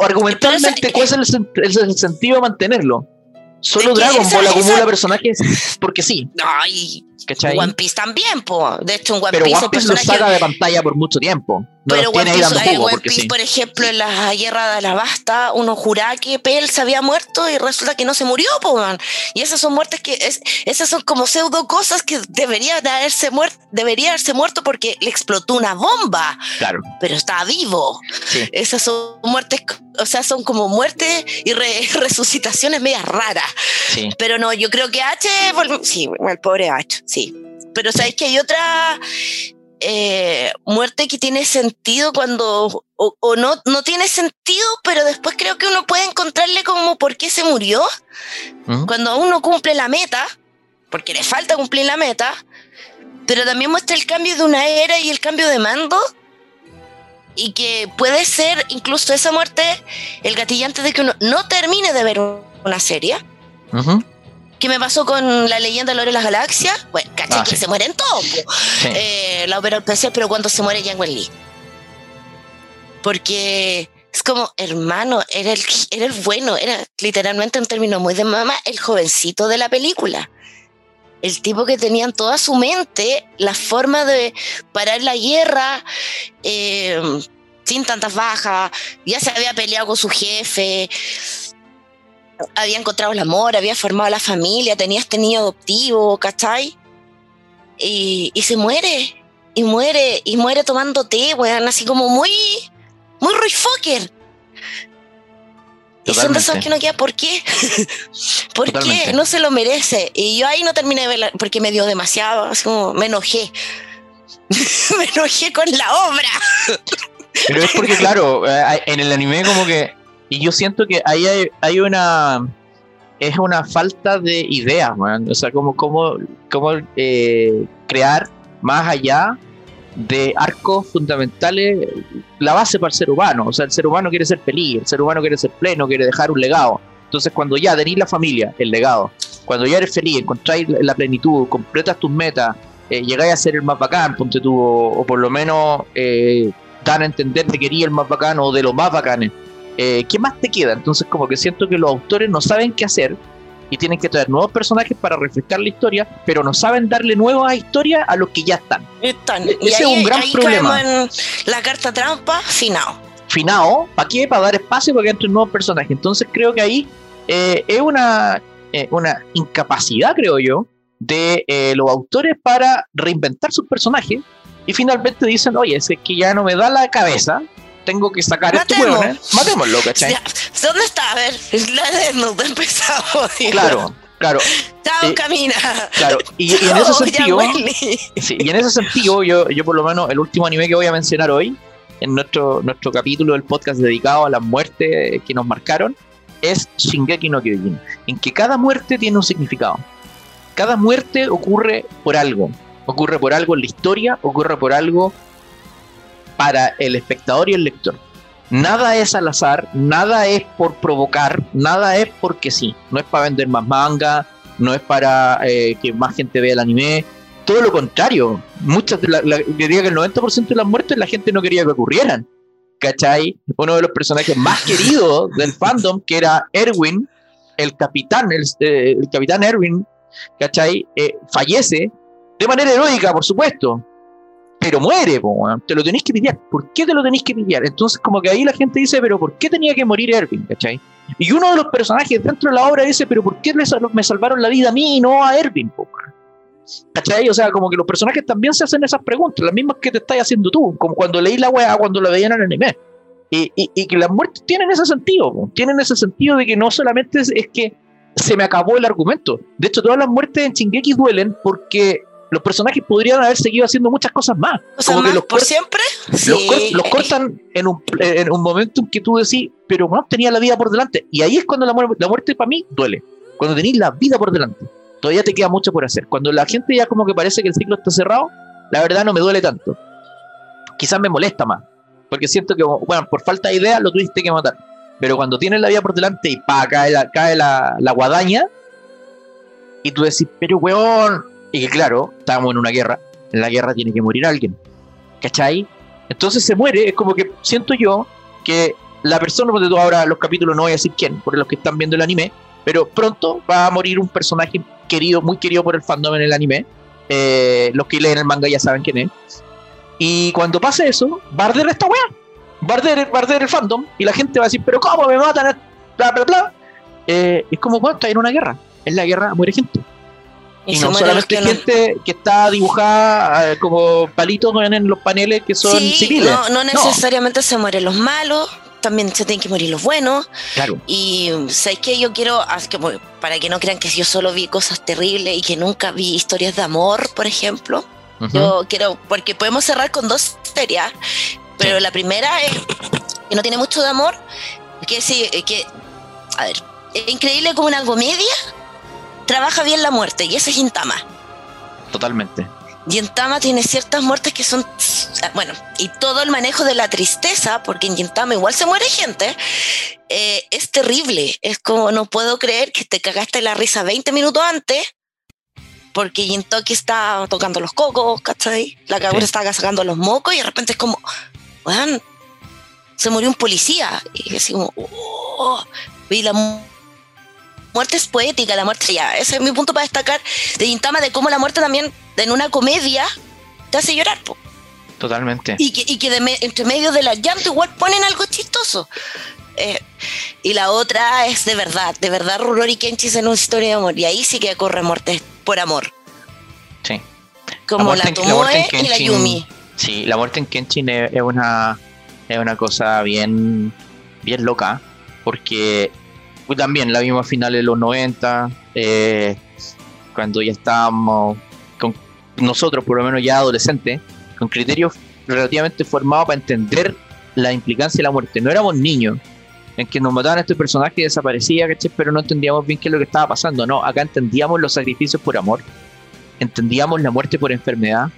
argumentalmente, ¿cuál es el, sentido de mantenerlo? Solo Dragon Ball acumula personajes porque sí. Ay, One Piece también, po. De hecho, un One Pero Piece, One Piece lo saca de pantalla por mucho tiempo. No pero One Piece, por ejemplo, en la guerra de la basta, uno juraba que Pel se había muerto y resulta que no se murió, po, man. Y esas son muertes que, es, esas son como pseudo cosas que debería haberse muerto, debería haberse muerto porque le explotó una bomba. Claro. Pero está vivo. Esas son muertes, o sea, son como muertes y [laughs] resucitaciones medias raras. Sí. Pero no, yo creo que H, sí, el pobre H, sí. Pero sabéis que hay otra eh, muerte que tiene sentido cuando, o, no, no tiene sentido, pero después creo que uno puede encontrarle como por qué se murió. Cuando uno cumple la meta, porque le falta cumplir la meta, pero también muestra el cambio de una era y el cambio de mando. Y que puede ser incluso esa muerte el gatillante de que uno no termine de ver una serie. ¿Qué me pasó con la leyenda de de las Galaxias? Bueno, caché ah, que se mueren todos. Eh, la ópera especial, pero cuando se muere Yang Wen Porque es como, hermano, era el, era el bueno, era literalmente un término muy de mamá, el jovencito de la película. El tipo que tenía en toda su mente la forma de parar la guerra eh, sin tantas bajas, ya se había peleado con su jefe, había encontrado el amor, había formado la familia, tenía este niño adoptivo, ¿cachai? Y, y se muere, y muere, y muere tomando té, weón, así como muy, muy Roy Fokker. Y son de esos que no queda, ¿por qué? [laughs] ¿Por qué? No se lo merece. Y yo ahí no terminé de verla porque me dio demasiado, así como me enojé. [laughs] me enojé con la obra. Pero es porque, claro, eh, en el anime como que y yo siento que ahí hay, una. Es una falta de ideas, man. O sea, como, como, como eh, crear más allá de arcos fundamentales la base para el ser humano. O sea, el ser humano quiere ser feliz, el ser humano quiere ser pleno, quiere dejar un legado. Entonces, cuando ya tenéis la familia, el legado, cuando ya eres feliz, encontráis la plenitud, completas tus metas, eh, llegáis a ser el más bacán, ponte tú, o, por lo menos eh, dan a entender que quería el más bacán o de los más bacanes eh, ¿qué más te queda? Entonces como que siento que los autores no saben qué hacer y tienen que traer nuevos personajes para refrescar la historia, pero no saben darle nuevas historias a los que ya están. están. E-, ese es un gran problema. En la carta trampa, finao. Finao, ¿para qué? Para dar espacio para que entren nuevos personajes. Entonces creo que ahí eh, es una, eh, una incapacidad, creo yo, de los autores para reinventar sus personajes y finalmente dicen, oye, es que ya no me da la cabeza tengo que sacar este hueón, ¿eh? Matémoslo, ¿cachai? ¿Dónde está? A ver, la desnuda empezamos. Claro, claro. Chao, eh, camina. Claro, y, en [laughs] ese sentido, sí, y en ese sentido, yo, yo por lo menos el último anime que voy a mencionar hoy en nuestro, nuestro capítulo del podcast dedicado a las muertes que nos marcaron, es Shingeki no Kyojin, en que cada muerte tiene un significado. Cada muerte ocurre por algo. Ocurre por algo en la historia, ocurre por algo para el espectador y el lector. Nada es al azar, nada es por provocar, nada es porque sí. No es para vender más manga, no es para eh, que más gente vea el anime. Todo lo contrario. Muchas de la, diría que el 90% de las muertes la gente no quería que ocurrieran. ¿Cachai? Uno de los personajes más [laughs] queridos del fandom, que era Erwin, el capitán, el, eh, capitán Erwin, ¿cachai? Eh, fallece de manera heroica, por supuesto, pero muere, te lo tenéis que pillar. ¿Por qué te lo tenéis que pillar? Entonces, como que ahí la gente dice, pero ¿por qué tenía que morir Erwin? ¿Cachai? Y uno de los personajes dentro de la obra dice, pero ¿por qué me salvaron la vida a mí y no a Erwin? ¿Cachai? O sea, como que los personajes también se hacen esas preguntas, las mismas que te estás haciendo tú, como cuando leí la weá, cuando la veían en el anime. Y, y, que las muertes tienen ese sentido, tienen ese sentido de que no solamente es, es, que se me acabó el argumento. De hecho, todas las muertes en Shingeki duelen porque los personajes podrían haber seguido haciendo muchas cosas más. como que los ¿Por siempre? Los, cortan en un, en un, momento en que tú decís, pero no, tenía la vida por delante. Y ahí es cuando la, la muerte para mí duele. Cuando tenéis la vida por delante. Todavía te queda mucho por hacer. Cuando la gente ya como que parece que el ciclo está cerrado, la verdad no me duele tanto. Quizás me molesta más. Porque siento que, bueno, por falta de idea lo tuviste que matar. Pero cuando tienes la vida por delante y pa, cae la, cae la, la guadaña, y tú decís, pero weón, y que claro, estábamos en una guerra, en la guerra tiene que morir alguien, ¿cachai? Entonces se muere, es como que siento yo que la persona, porque tú ahora los capítulos no voy a decir quién, por los que están viendo el anime, pero pronto va a morir un personaje querido, muy querido por el fandom en el anime. Eh, los que leen el manga ya saben quién es. Y cuando pase eso, va a arder esta weá. Va a arder, el fandom. Y la gente va a decir, pero ¿cómo me matan? Bla, bla, bla. Eh, es como cuando está en una guerra. En la guerra muere gente. Y, no solamente gente que está dibujada eh, como palitos en, los paneles que son civiles. No, no necesariamente se mueren los malos, también se tienen que morir los buenos. Claro. Y sabes que yo quiero, para que no crean que yo solo vi cosas terribles y que nunca vi historias de amor, por ejemplo. Yo quiero, porque podemos cerrar con dos historias, pero la primera es que no tiene mucho de amor, que sí, que, a ver, es increíble como una comedia trabaja bien la muerte y ese es Intama. Totalmente. Y Intama tiene ciertas muertes que son, bueno, y todo el manejo de la tristeza, porque en Intama igual se muere gente, eh, es terrible. Es como no puedo creer que te cagaste la risa 20 minutos antes, porque Jintoki está tocando los cocos, ¿cachai? La Kagura está sacando los mocos y de repente es como, se murió un policía. Y así como, oh, y la muerte es poética, la muerte ya. Ese es mi punto para destacar de Intama, de cómo la muerte también en una comedia te hace llorar. Totalmente. Y que, y que entre medio de la llanto igual ponen algo chistoso. Eh, y la otra es de verdad, de verdad Rurouni Kenshi en una historia de amor. Y ahí sí que corre muerte por amor. Sí. Como la, Tomoe y la Yumi. Sí, la muerte en Kenshin es, una, es una cosa bien, bien loca. Porque también la vimos a finales de los 90, eh, cuando ya estábamos, con nosotros por lo menos ya adolescentes, con criterios relativamente formados para entender la implicancia de la muerte. No éramos niños, en que nos mataban a este personaje y desaparecía, pero no entendíamos bien qué es lo que estaba pasando. No, acá entendíamos los sacrificios por amor, entendíamos la muerte por enfermedad,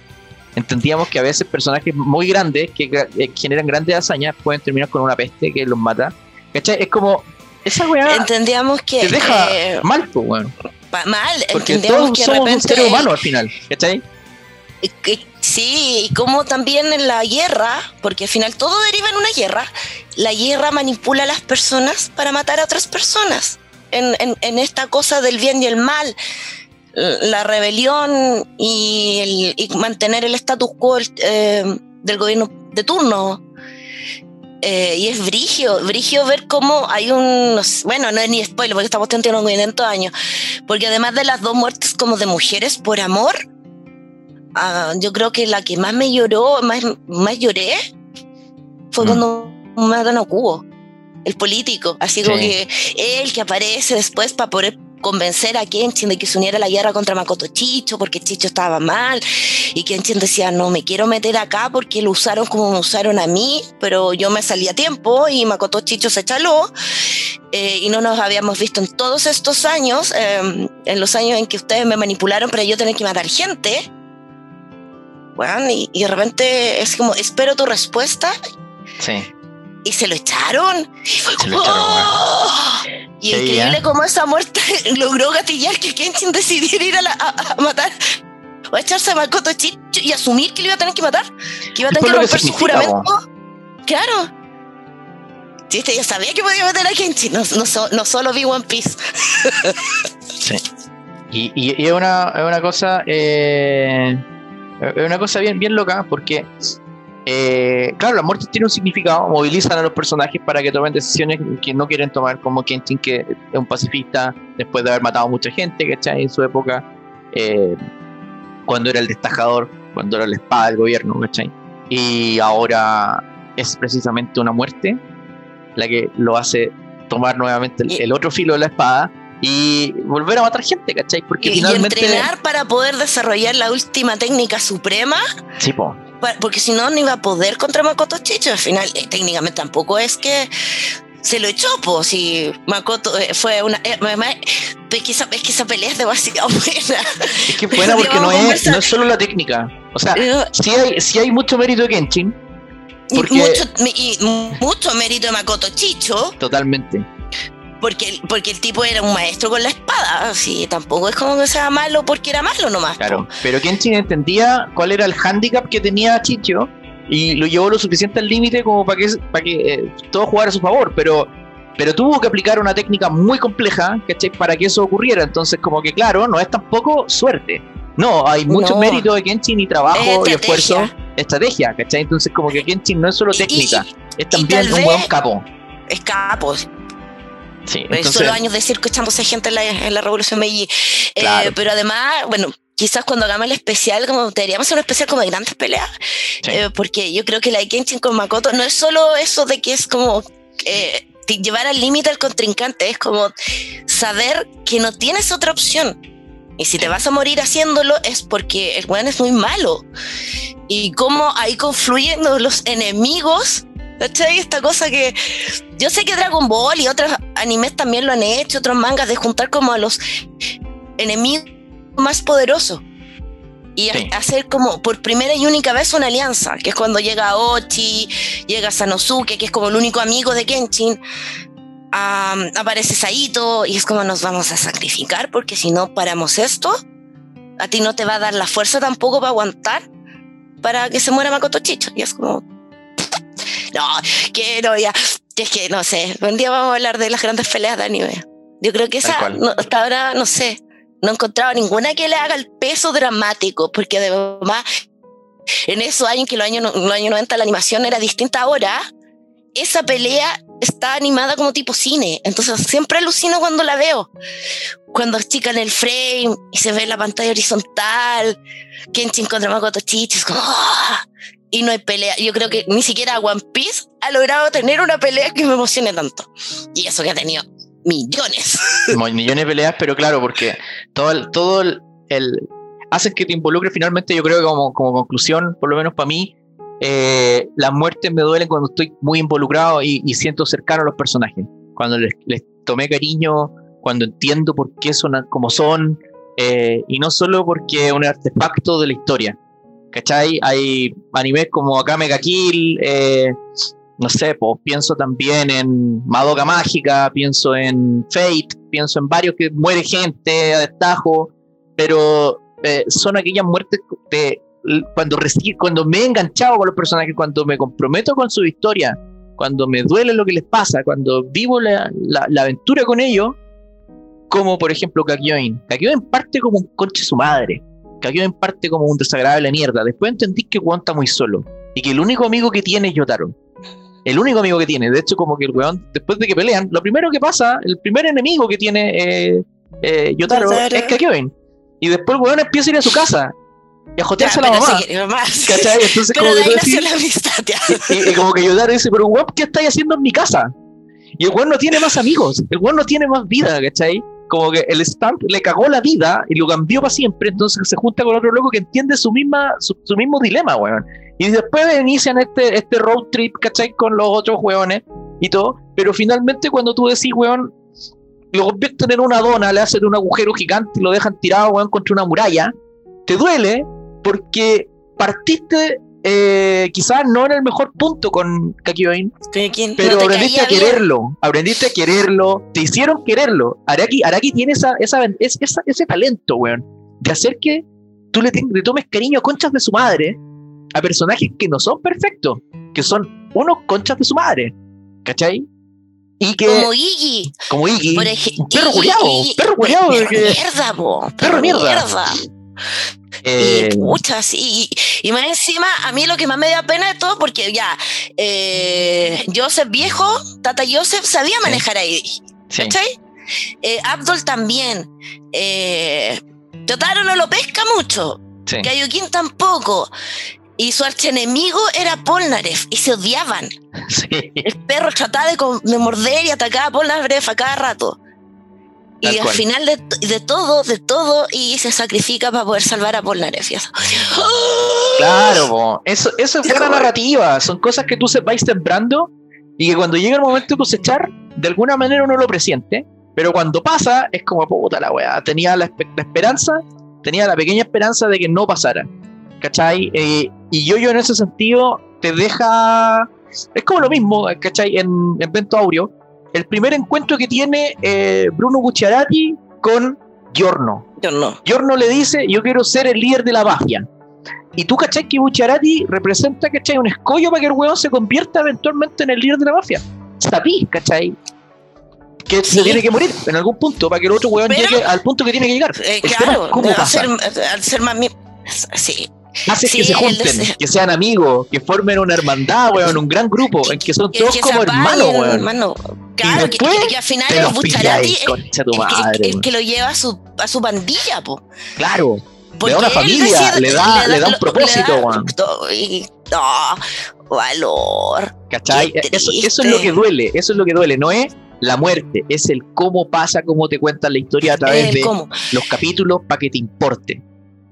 entendíamos que a veces personajes muy grandes que eh, generan grandes hazañas pueden terminar con una peste que los mata. ¿Cachai? Es como esa weá. Entendíamos que. Te deja mal, pues, weón. Mal, Porque todos que somos un ser humano al final, ¿cachai? Sí, y como también en la guerra, porque al final todo deriva en una guerra, la guerra manipula a las personas para matar a otras personas. En, en, esta cosa del bien y el mal, la rebelión y, el, mantener el status quo eh, del gobierno de turno. Eh, y es brigio, brigio ver cómo hay un, bueno, no es ni spoiler porque estamos teniendo un 500 años, porque además de las dos muertes como de mujeres por amor, ah, yo creo que la que más me lloró, más, más lloré, fue mm. cuando matan a Cubo, el político, así como que él que aparece después para poder convencer a Kenshin de que se uniera a la guerra contra Makoto Chicho porque Chicho estaba mal y Kenshin decía no me quiero meter acá porque lo usaron como me usaron a mí pero yo me salí a tiempo y Makoto Chicho se chaló eh, y no nos habíamos visto en todos estos años em, en los años en que ustedes me manipularon para yo tener que matar gente bueno, y, y de repente es como espero tu respuesta Sí. y se lo echaron. Y fue Se lo como, echaron, ¡oh! Y Sí, increíble ¿eh? cómo esa muerte [laughs] logró gatillar que Kenshin decidiera ir a, la- a- a matar o a echarse a Makoto Chicho y asumir que lo iba a tener que matar, que iba a tener que romper su juramento. Claro. Sí, este ya sabía que podía matar a Kenshin, no, no, so- no solo vi One Piece. [laughs] Sí. Y, y- y es, una, es una cosa. eh, es una cosa bien, bien loca porque. Eh, claro, la muerte tiene un significado, movilizan a los personajes para que tomen decisiones que no quieren tomar, como Kenshin, que es un pacifista después de haber matado a mucha gente, ¿cachai? En su época, eh, cuando era el destajador, cuando era la espada del gobierno, ¿cachai? Y ahora es precisamente una muerte la que lo hace tomar nuevamente el, Y- el otro filo de la espada y volver a matar gente, ¿cachai? Porque Y, y finalmente. entrenar para poder desarrollar la última técnica suprema Sí, po. Porque si no, no iba a poder contra Makoto Chicho. Al final, eh, técnicamente tampoco es que se lo echó, pues. Si Makoto eh, fue una. eh, es, que esa, es que esa pelea es demasiado [laughs] buena. Es que es buena [laughs] porque no es, no es solo la técnica. O sea, Eh, sí hay, sí hay mucho mérito de Kenshin, y, Porque- mucho, y mucho mérito de Makoto Chicho, totalmente. Porque, porque el tipo era un maestro con la espada. Así tampoco es como que sea malo porque era malo nomás. Claro. Pero Kenshin entendía cuál era el hándicap que tenía Chicho y lo llevó lo suficiente al límite como para que, para que eh, todo jugara a su favor. Pero, pero tuvo que aplicar una técnica muy compleja ¿cachai? para que eso ocurriera. Entonces, como que claro, no es tampoco suerte. No, hay mucho No. mérito de Kenshin y trabajo Es y esfuerzo, estrategia, ¿cachai? Entonces, como que Kenshin no es solo técnica, y- es también un buen capo. es capo. Sí, entonces, solo años de circo echándose gente en la, en la Revolución Meiji. Eh, Claro. pero además, bueno, quizás cuando hagamos el especial, como deberíamos hacer un especial como de grandes peleas, Sí. eh, porque yo creo que la de Kenshin con Makoto no es solo eso de que es como eh, llevar al límite al contrincante, es como saber que no tienes otra opción. Y si te vas a morir haciéndolo es porque el weón es muy malo. Y cómo ahí confluyen los enemigos. ¿Cachai? Esta cosa que yo sé que Dragon Ball y otros animes también lo han hecho, otros mangas, de juntar como a los enemigos más poderosos. Y Sí. hacer como por primera y única vez una alianza, que es cuando llega Ochi, llega Sanosuke, que es como el único amigo de Kenshin, am, aparece Saito y es como nos vamos a sacrificar porque si no paramos esto, a ti no te va a dar la fuerza tampoco para aguantar para que se muera Makoto Chicho. Y es como, no, que no, ya, es que no sé, un día vamos a hablar de las grandes peleas de anime. Yo creo que esa, no, hasta ahora, no sé, no he encontrado ninguna que le haga el peso dramático, porque además en esos años que los años, no- los años 90 la animación era distinta ahora, esa pelea está animada como tipo cine, entonces siempre alucino cuando la veo. Cuando achican el frame y se ve la pantalla horizontal, Kenshin contra Makoto Chichi, es como... ¡ah! Y no hay pelea. Yo creo que ni siquiera One Piece ha logrado tener una pelea que me emocione tanto. Y eso que ha tenido millones. [laughs] Millones de peleas, pero claro, porque todo el, todo el, el- hacen que te involucre finalmente, yo creo que como, como conclusión, por lo menos para mí, eh, las muertes me duelen cuando estoy muy involucrado y, siento cercano a los personajes. Cuando les, les tomé cariño, cuando entiendo por qué son como son, eh, y no solo porque es un artefacto de la historia. ¿Cachai? Hay animes como Akame ga Kill, eh, no sé, pues pienso también en Madoka Mágica, pienso en Fate, pienso en varios que muere gente a destajo, pero eh, son aquellas muertes de cuando, me he enganchado con los personajes, cuando me comprometo con su historia, cuando me duele lo que les pasa, cuando vivo la aventura con ellos, como por ejemplo Kakyoin. Kakyoin parte como un conche su madre. Kakyoin parte como un desagradable mierda. Después entendí que Juan está muy solo y que el único amigo que tiene es Yotaro. El único amigo que tiene. De hecho, como que el weón, después de que pelean, lo primero que pasa, el primer enemigo que tiene eh, eh, Yotaro, Yotaro. es Kakyoin. Y después el weón empieza a ir a su casa y a jotearse a la mamá. sí. ¿Cachai? Entonces, Pero como que decís- la amistad. ya. y, y como que Yotaro dice, pero weón, ¿qué estáis haciendo en mi casa? Y el weón no tiene más amigos, el weón no tiene más vida, ¿cachai? Como que el Stamp le cagó la vida y lo cambió para siempre, entonces se junta con otro loco que entiende su misma su, mismo dilema, weón. Y después inician este, este road trip, ¿cachai? Con los otros weones y todo, pero finalmente cuando tú decís, weón, lo convierten en una dona, le hacen un agujero gigante y lo dejan tirado, weón, contra una muralla, te duele porque partiste eh, quizás no en el mejor punto con Kakyoin, pero aprendiste a quererlo, aprendiste a quererlo, te hicieron quererlo. Araki, Araki tiene esa, esa, ese talento, weón, de hacer que tú le, tomes cariño a conchas de su madre a personajes que no son perfectos, que son unos conchas de su madre, ¿cachai? Y que, como Iggy. Como Iggy. perro culiado. Perro culiado. Perro mierda, po. Perro, mierda. Eh, y muchas, y, y, más encima, a mí lo que más me da pena de todo, porque ya, eh, Joseph viejo, Tata Joseph sabía manejar ahí. ¿Cachai? Eh, Abdul también. Eh, Totaro no lo pesca mucho. Sí. Kayukin tampoco. Y su archenemigo era Polnareff y se odiaban. [laughs] El perro trataba de, de morder y atacar a Polnareff a cada rato y al final de, todo, de todo, y se sacrifica para poder salvar a Polnareff. [laughs] Claro, eso, eso es buena narrativa. Son cosas que tú se vais sembrando y que cuando llega el momento de cosechar, de alguna manera uno lo presiente. Pero cuando pasa, es como puta la weá. Tenía la, esperanza, tenía la pequeña esperanza de que no pasara. ¿Cachai? Eh, y yo, yo en ese sentido te deja. Es como lo mismo, ¿cachai? En, en Vento Aureo el primer encuentro que tiene eh, Bruno Bucciarati con Giorno. Giorno. Giorno le dice, yo quiero ser el líder de la mafia. Y tú, ¿cachai? Que Bucciarati representa, ¿cachai? Un escollo para que el huevón se convierta eventualmente en el líder de la mafia. Sabí, ¿cachai? Que se tiene que morir en algún punto para que el otro huevón llegue al punto que tiene que llegar. Eh, claro, ¿cómo al, ser, al ser más... Sí, hace que se junten, que sean amigos, que formen una hermandad, weón, un gran grupo, en que son todos como hermanos, weón. Claro, que, que, al final los Bucharati es el, que lo lleva a su, a su pandilla, po. Claro. le da una familia, le, da, le, da, un propósito, weón. No, valor. ¿Cachai? Eso, eso es lo que duele, eso es lo que duele, no es la muerte, es el cómo pasa, cómo te cuentan la historia a través de los capítulos para que te importe.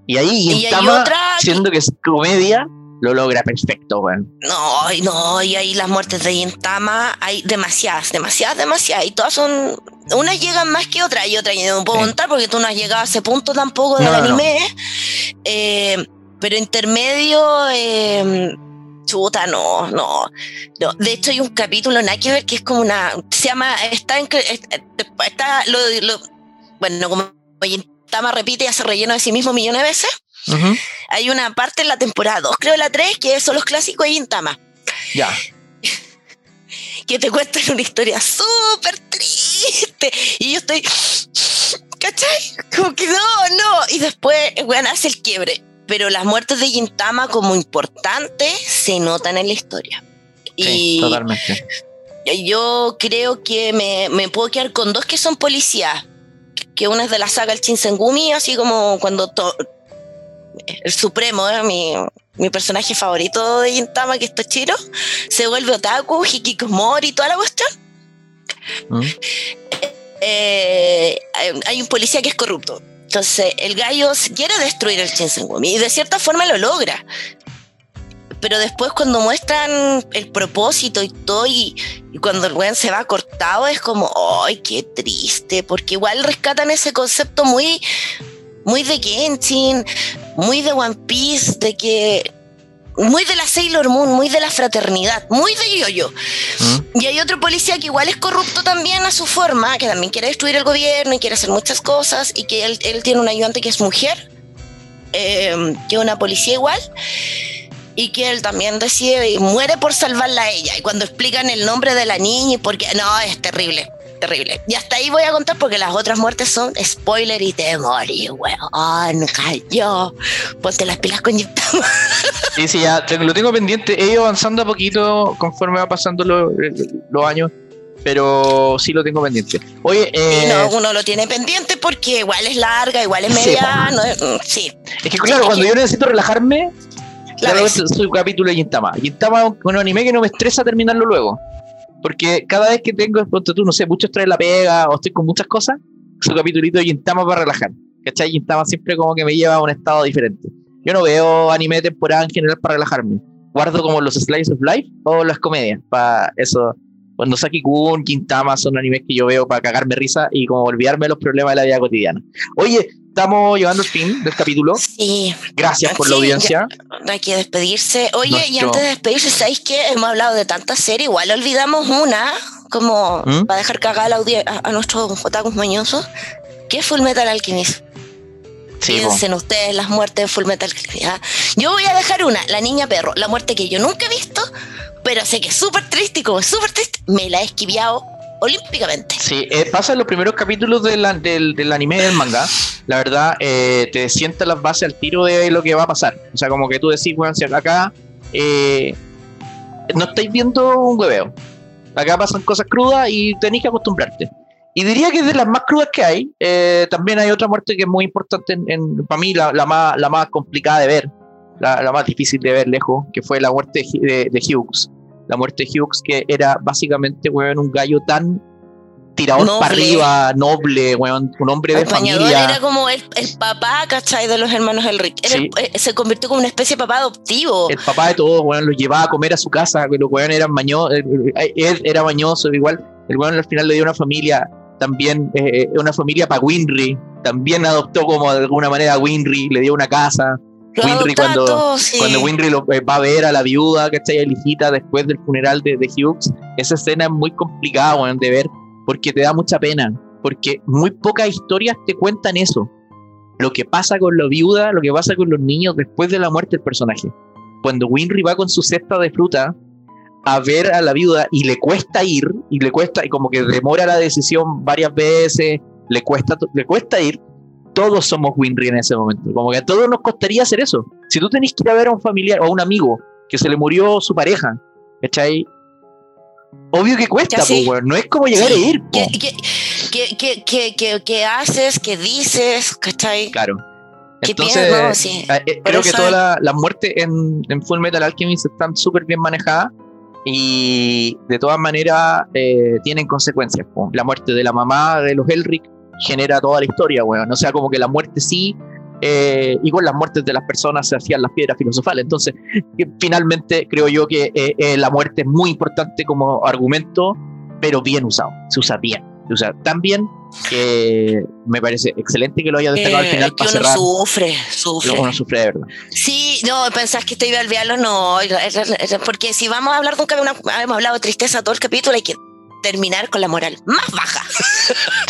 Y ahí Gintama, siendo que es comedia, lo logra perfecto, weón. No, no, y ahí las muertes de Gintama hay demasiadas, demasiadas, demasiadas. Y todas son. Unas llegan más que otras y otras no puedo contar porque tú no has llegado a ese punto tampoco del anime. Eh, pero intermedio. Eh, chuta, no, no, De hecho, hay un capítulo, nada que ver, que es como una. Se llama. Está en. Está. Lo, lo, bueno, como Tama repite y hace relleno de sí mismo millones de veces. Hay una parte en la temporada 2, creo la 3, que son los clásicos de Intama. Ya. [laughs] que te cuentan una historia súper triste. Y yo estoy. ¿Cachai? Como que no, no. Y después, bueno, hace el quiebre. Pero las muertes de Gintama, como importantes, se notan en la historia. Sí, y totalmente. Yo creo que me, me puedo quedar con dos que son policías que una es de la saga El Shinsengumi, así como cuando el Supremo, ¿eh? mi, mi, personaje favorito de Gintama, que es Tochiro, se vuelve otaku, hikikomori y toda la cuestión. ¿Mm? Eh, hay un policía que es corrupto. Entonces, el gallo quiere destruir el Shinsengumi y de cierta forma lo logra pero después cuando muestran el propósito y todo, y, cuando el weón se va cortado, es como, ¡ay, qué triste! Porque igual rescatan ese concepto muy, muy de Genshin, muy de One Piece, de que. Muy de la Sailor Moon, muy de la fraternidad, muy de yo-yo. ¿Mm? Y hay otro policía que igual es corrupto también a su forma, que también quiere destruir el gobierno y quiere hacer muchas cosas, y que él, tiene un ayudante que es mujer, eh, que es una policía igual y que él también decide y muere por salvarla a ella. Y cuando explican el nombre de la niña y por qué, no, es terrible, terrible. Y hasta ahí voy a contar porque las otras muertes son spoiler y te morí, weón, cayó. Ponte las pilas con. Sí, sí, ya lo tengo pendiente. He ido avanzando a poquito conforme va pasando los años pero sí lo tengo pendiente. Oye, eh, no, uno lo tiene pendiente porque igual es larga, igual es media, sí. Es que claro, cuando yo necesito relajarme, Claro, es su capítulo de Gintama. Gintama es un anime que no me estresa terminarlo luego. Porque cada vez que tengo, tú, no sé, mucho estrés la pega o estoy con muchas cosas, su capitulito de Gintama para relajar. ¿Cachai? Gintama siempre como que me lleva a un estado diferente. Yo no veo anime de temporada en general para relajarme. Guardo como los Slice of Life o las comedias. Para eso, cuando Saki Kun, Gintama son animes que yo veo para cagarme risa y como olvidarme de los problemas de la vida cotidiana. Oye, estamos llegando al fin del capítulo. Sí. Gracias por la audiencia. hay que despedirse. Oye, y antes de despedirse, ¿sabéis que hemos hablado de tantas series? Igual olvidamos una, como ¿Mm? para dejar cagar a, a, a nuestros otakus mañosos, que es Full Metal Alchemist. Sí, Piensen ustedes las muertes de Full Metal Alchemist. ¿ah? Yo voy a dejar una, La Niña Perro, la muerte que yo nunca he visto, pero sé que es súper triste y como es súper triste, me la he esquiviado olímpicamente. Sí, eh, pasa en los primeros capítulos del, del, anime del manga. La verdad, eh, te sienta las bases al tiro de lo que va a pasar. O sea, como que tú decís, bueno, si acá eh, no estáis viendo un hueveo. Acá pasan cosas crudas y tenéis que acostumbrarte. Y diría que de las más crudas que hay, también hay otra muerte que es muy importante en, para mí, la, más, la más complicada de ver, la, más difícil de ver lejos, que fue la muerte de, de Hughes la muerte de Hughes, que era básicamente, weón, un gallo tan tirado para arriba, noble, weón, un hombre de familia. Era como el, papá, ¿cachai? De los hermanos Elric. Eh, se convirtió como una especie de papá adoptivo. El papá de todos, weón, los llevaba a comer a su casa, los weón eran mañosos, él era mañoso, igual, el weón al final le dio una familia, también, eh, una familia para Winry, también adoptó como de alguna manera a Winry, le dio una casa. Winry cuando, cuando Winry lo, eh, va a ver a la viuda, ¿cachai? A la hijita después del funeral de, de Hughes, esa escena es muy complicada de ver porque te da mucha pena, porque muy pocas historias te cuentan eso. Lo que pasa con la viuda, lo que pasa con los niños después de la muerte del personaje. Cuando Winry va con su cesta de fruta a ver a la viuda y le cuesta ir, y le cuesta, y como que demora la decisión varias veces, le cuesta, le cuesta ir, todos somos Winry en ese momento. Como que a todos nos costaría hacer eso. Si tú tenés que ir a ver a un familiar o a un amigo que se le murió su pareja, ¿cachai? Obvio que cuesta, pues, no es como llegar a ir. ¿Qué, haces? ¿Qué dices? ¿cachai? Claro. Entonces, eh, eh, creo que todas las muertes en, en, Full Metal Alchemist están súper bien manejadas y de todas maneras eh, tienen consecuencias. La muerte de la mamá de los Elric genera toda la historia, weón. O sea, como que la muerte sí, eh, y con las muertes de las personas se hacían las piedras filosofales. Entonces, finalmente creo yo que eh, eh, la muerte es muy importante como argumento, pero bien usado, se usa bien. Se usa tan bien que me parece excelente que lo haya destacado al final que uno sufre, sufre. Uno sufre de verdad. Sí, no, pensás que te iba a olvidarlo, no, porque si vamos a hablar de un hemos hablado de tristeza todo el capítulo, hay que terminar con la moral más baja.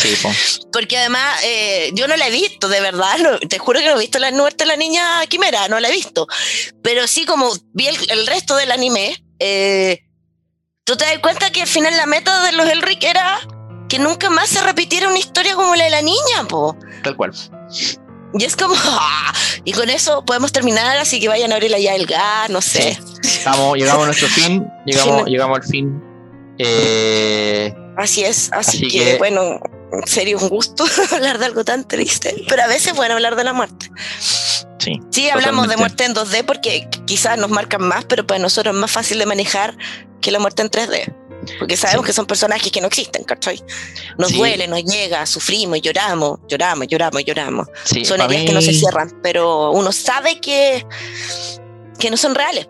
[laughs] Porque además eh, yo no la he visto, de verdad, te juro que no he visto la muerte de la niña quimera, no la he visto. Pero sí, como vi el, resto del anime, eh, tú te das cuenta que al final la meta de los Elric era que nunca más se repitiera una historia como la de la niña, po. Tal cual. Y es como, ¡ah! y con eso podemos terminar, así que vayan a abrir allá el gas, no sé. llegamos a nuestro fin, [laughs] llegamos, llegamos al fin eh, así es, así, que, bueno, sería un gusto [laughs] hablar de algo tan triste, pero a veces bueno hablar de la muerte. Sí, sí hablamos de muerte en 2D porque quizás nos marcan más, pero para nosotros es más fácil de manejar que la muerte en 3D. Porque sabemos que son personajes que no existen, ¿cachai? Nos duele, nos llega, sufrimos, lloramos, lloramos, lloramos, lloramos. son heridas que no se cierran, pero uno sabe que, que no son reales.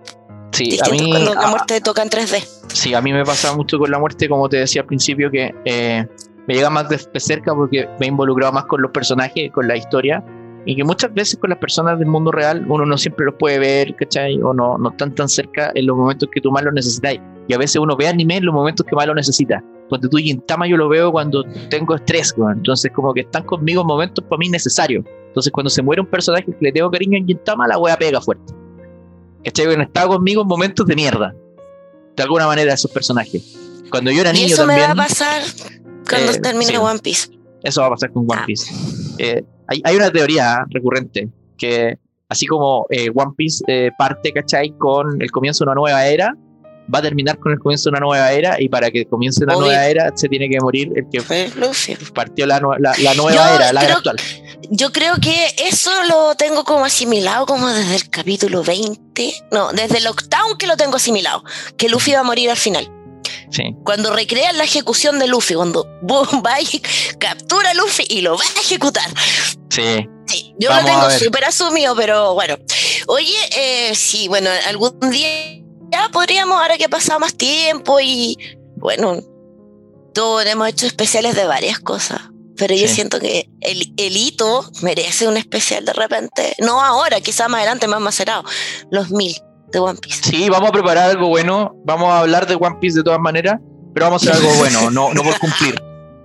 Sí, a mí, cuando la muerte toca en 3D. Sí, a mí me pasa mucho con la muerte, como te decía al principio, que eh, me llega más de, cerca porque me he involucrado más con los personajes, con la historia, y que muchas veces con las personas del mundo real uno no siempre los puede ver, ¿cachai? O no, no están tan cerca en los momentos que tú más lo necesitas. Y a veces uno ve anime en los momentos que más lo necesita. Cuando tú y Tama yo lo veo cuando tengo estrés, entonces como que están conmigo en momentos para mí necesarios. Entonces cuando se muere un personaje que le tengo cariño en Gintama, la wea pega fuerte. ¿Cachai? Bueno, estaba conmigo en momentos de mierda. De alguna manera, esos personajes. Cuando yo era niño. Y eso me va a pasar cuando eh, termine One Piece. Eso va a pasar con One ah. Piece. Eh, hay, hay, una teoría recurrente que, así como eh, One Piece parte, ¿cachai? Con el comienzo de una nueva era, va a terminar con el comienzo de una nueva era y para que comience una nueva era se tiene que morir el que partió la, la, nueva era, la era actual. Yo creo que eso lo tengo como asimilado como desde el capítulo 20, no, desde el octavo que lo tengo asimilado, que Luffy va a morir al final. Sí. Cuando recrean la ejecución de Luffy, cuando [laughs] Boom va y captura a Luffy y lo va a ejecutar. Sí. Sí, yo Vamos lo tengo súper asumido, pero bueno. Oye, eh, sí, bueno, algún día ya podríamos, ahora que ha pasado más tiempo y bueno, todos hemos hecho especiales de varias cosas. Pero yo siento que el, el hito merece un especial de repente. No ahora, quizás más adelante, más macerado. Los mil de One Piece. Sí, vamos a preparar algo bueno. Vamos a hablar de One Piece de todas maneras, pero vamos a hacer algo bueno, no, no por cumplir.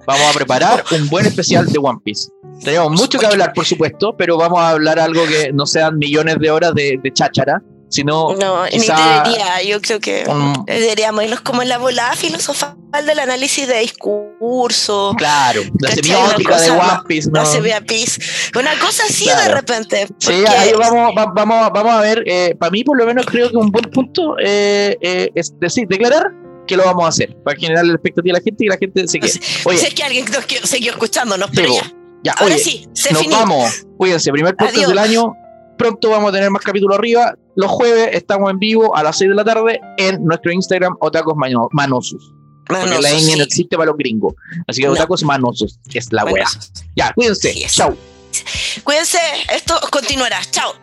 Vamos a preparar un buen especial de One Piece. Tenemos mucho que hablar, por supuesto, pero vamos a hablar algo que no sean millones de horas de, de cháchara, sino No, ni debería. Yo creo que un- deberíamos irnos como en la volada filosofal del análisis de discurso. claro, la semiótica de One Piece. No pis. Una cosa así de Claro. repente. Sí, ahí vamos, va- vamos, vamos a ver. eh, para mí, por lo menos, creo que un buen punto eh, eh, es decir, declarar que lo vamos a hacer para generar la expectativa a la gente y que la gente se quede. Oye, Si es que alguien nos siguió escuchándonos, pero Sí, ya. ya, Ahora oye, sí, se nos finí. vamos. Cuídense, primer podcast Adiós. del año. Pronto vamos a tener más capítulos arriba. Los jueves estamos en vivo a las 6 de la tarde en nuestro Instagram, Otacos Mano- Manosos. Porque Manosos, la sí. no existe para los gringos. Así que No. Otacos Manosos es la wea. Manosos. Ya, cuídense. Así es. Chau. Cuídense, esto continuará. Chao.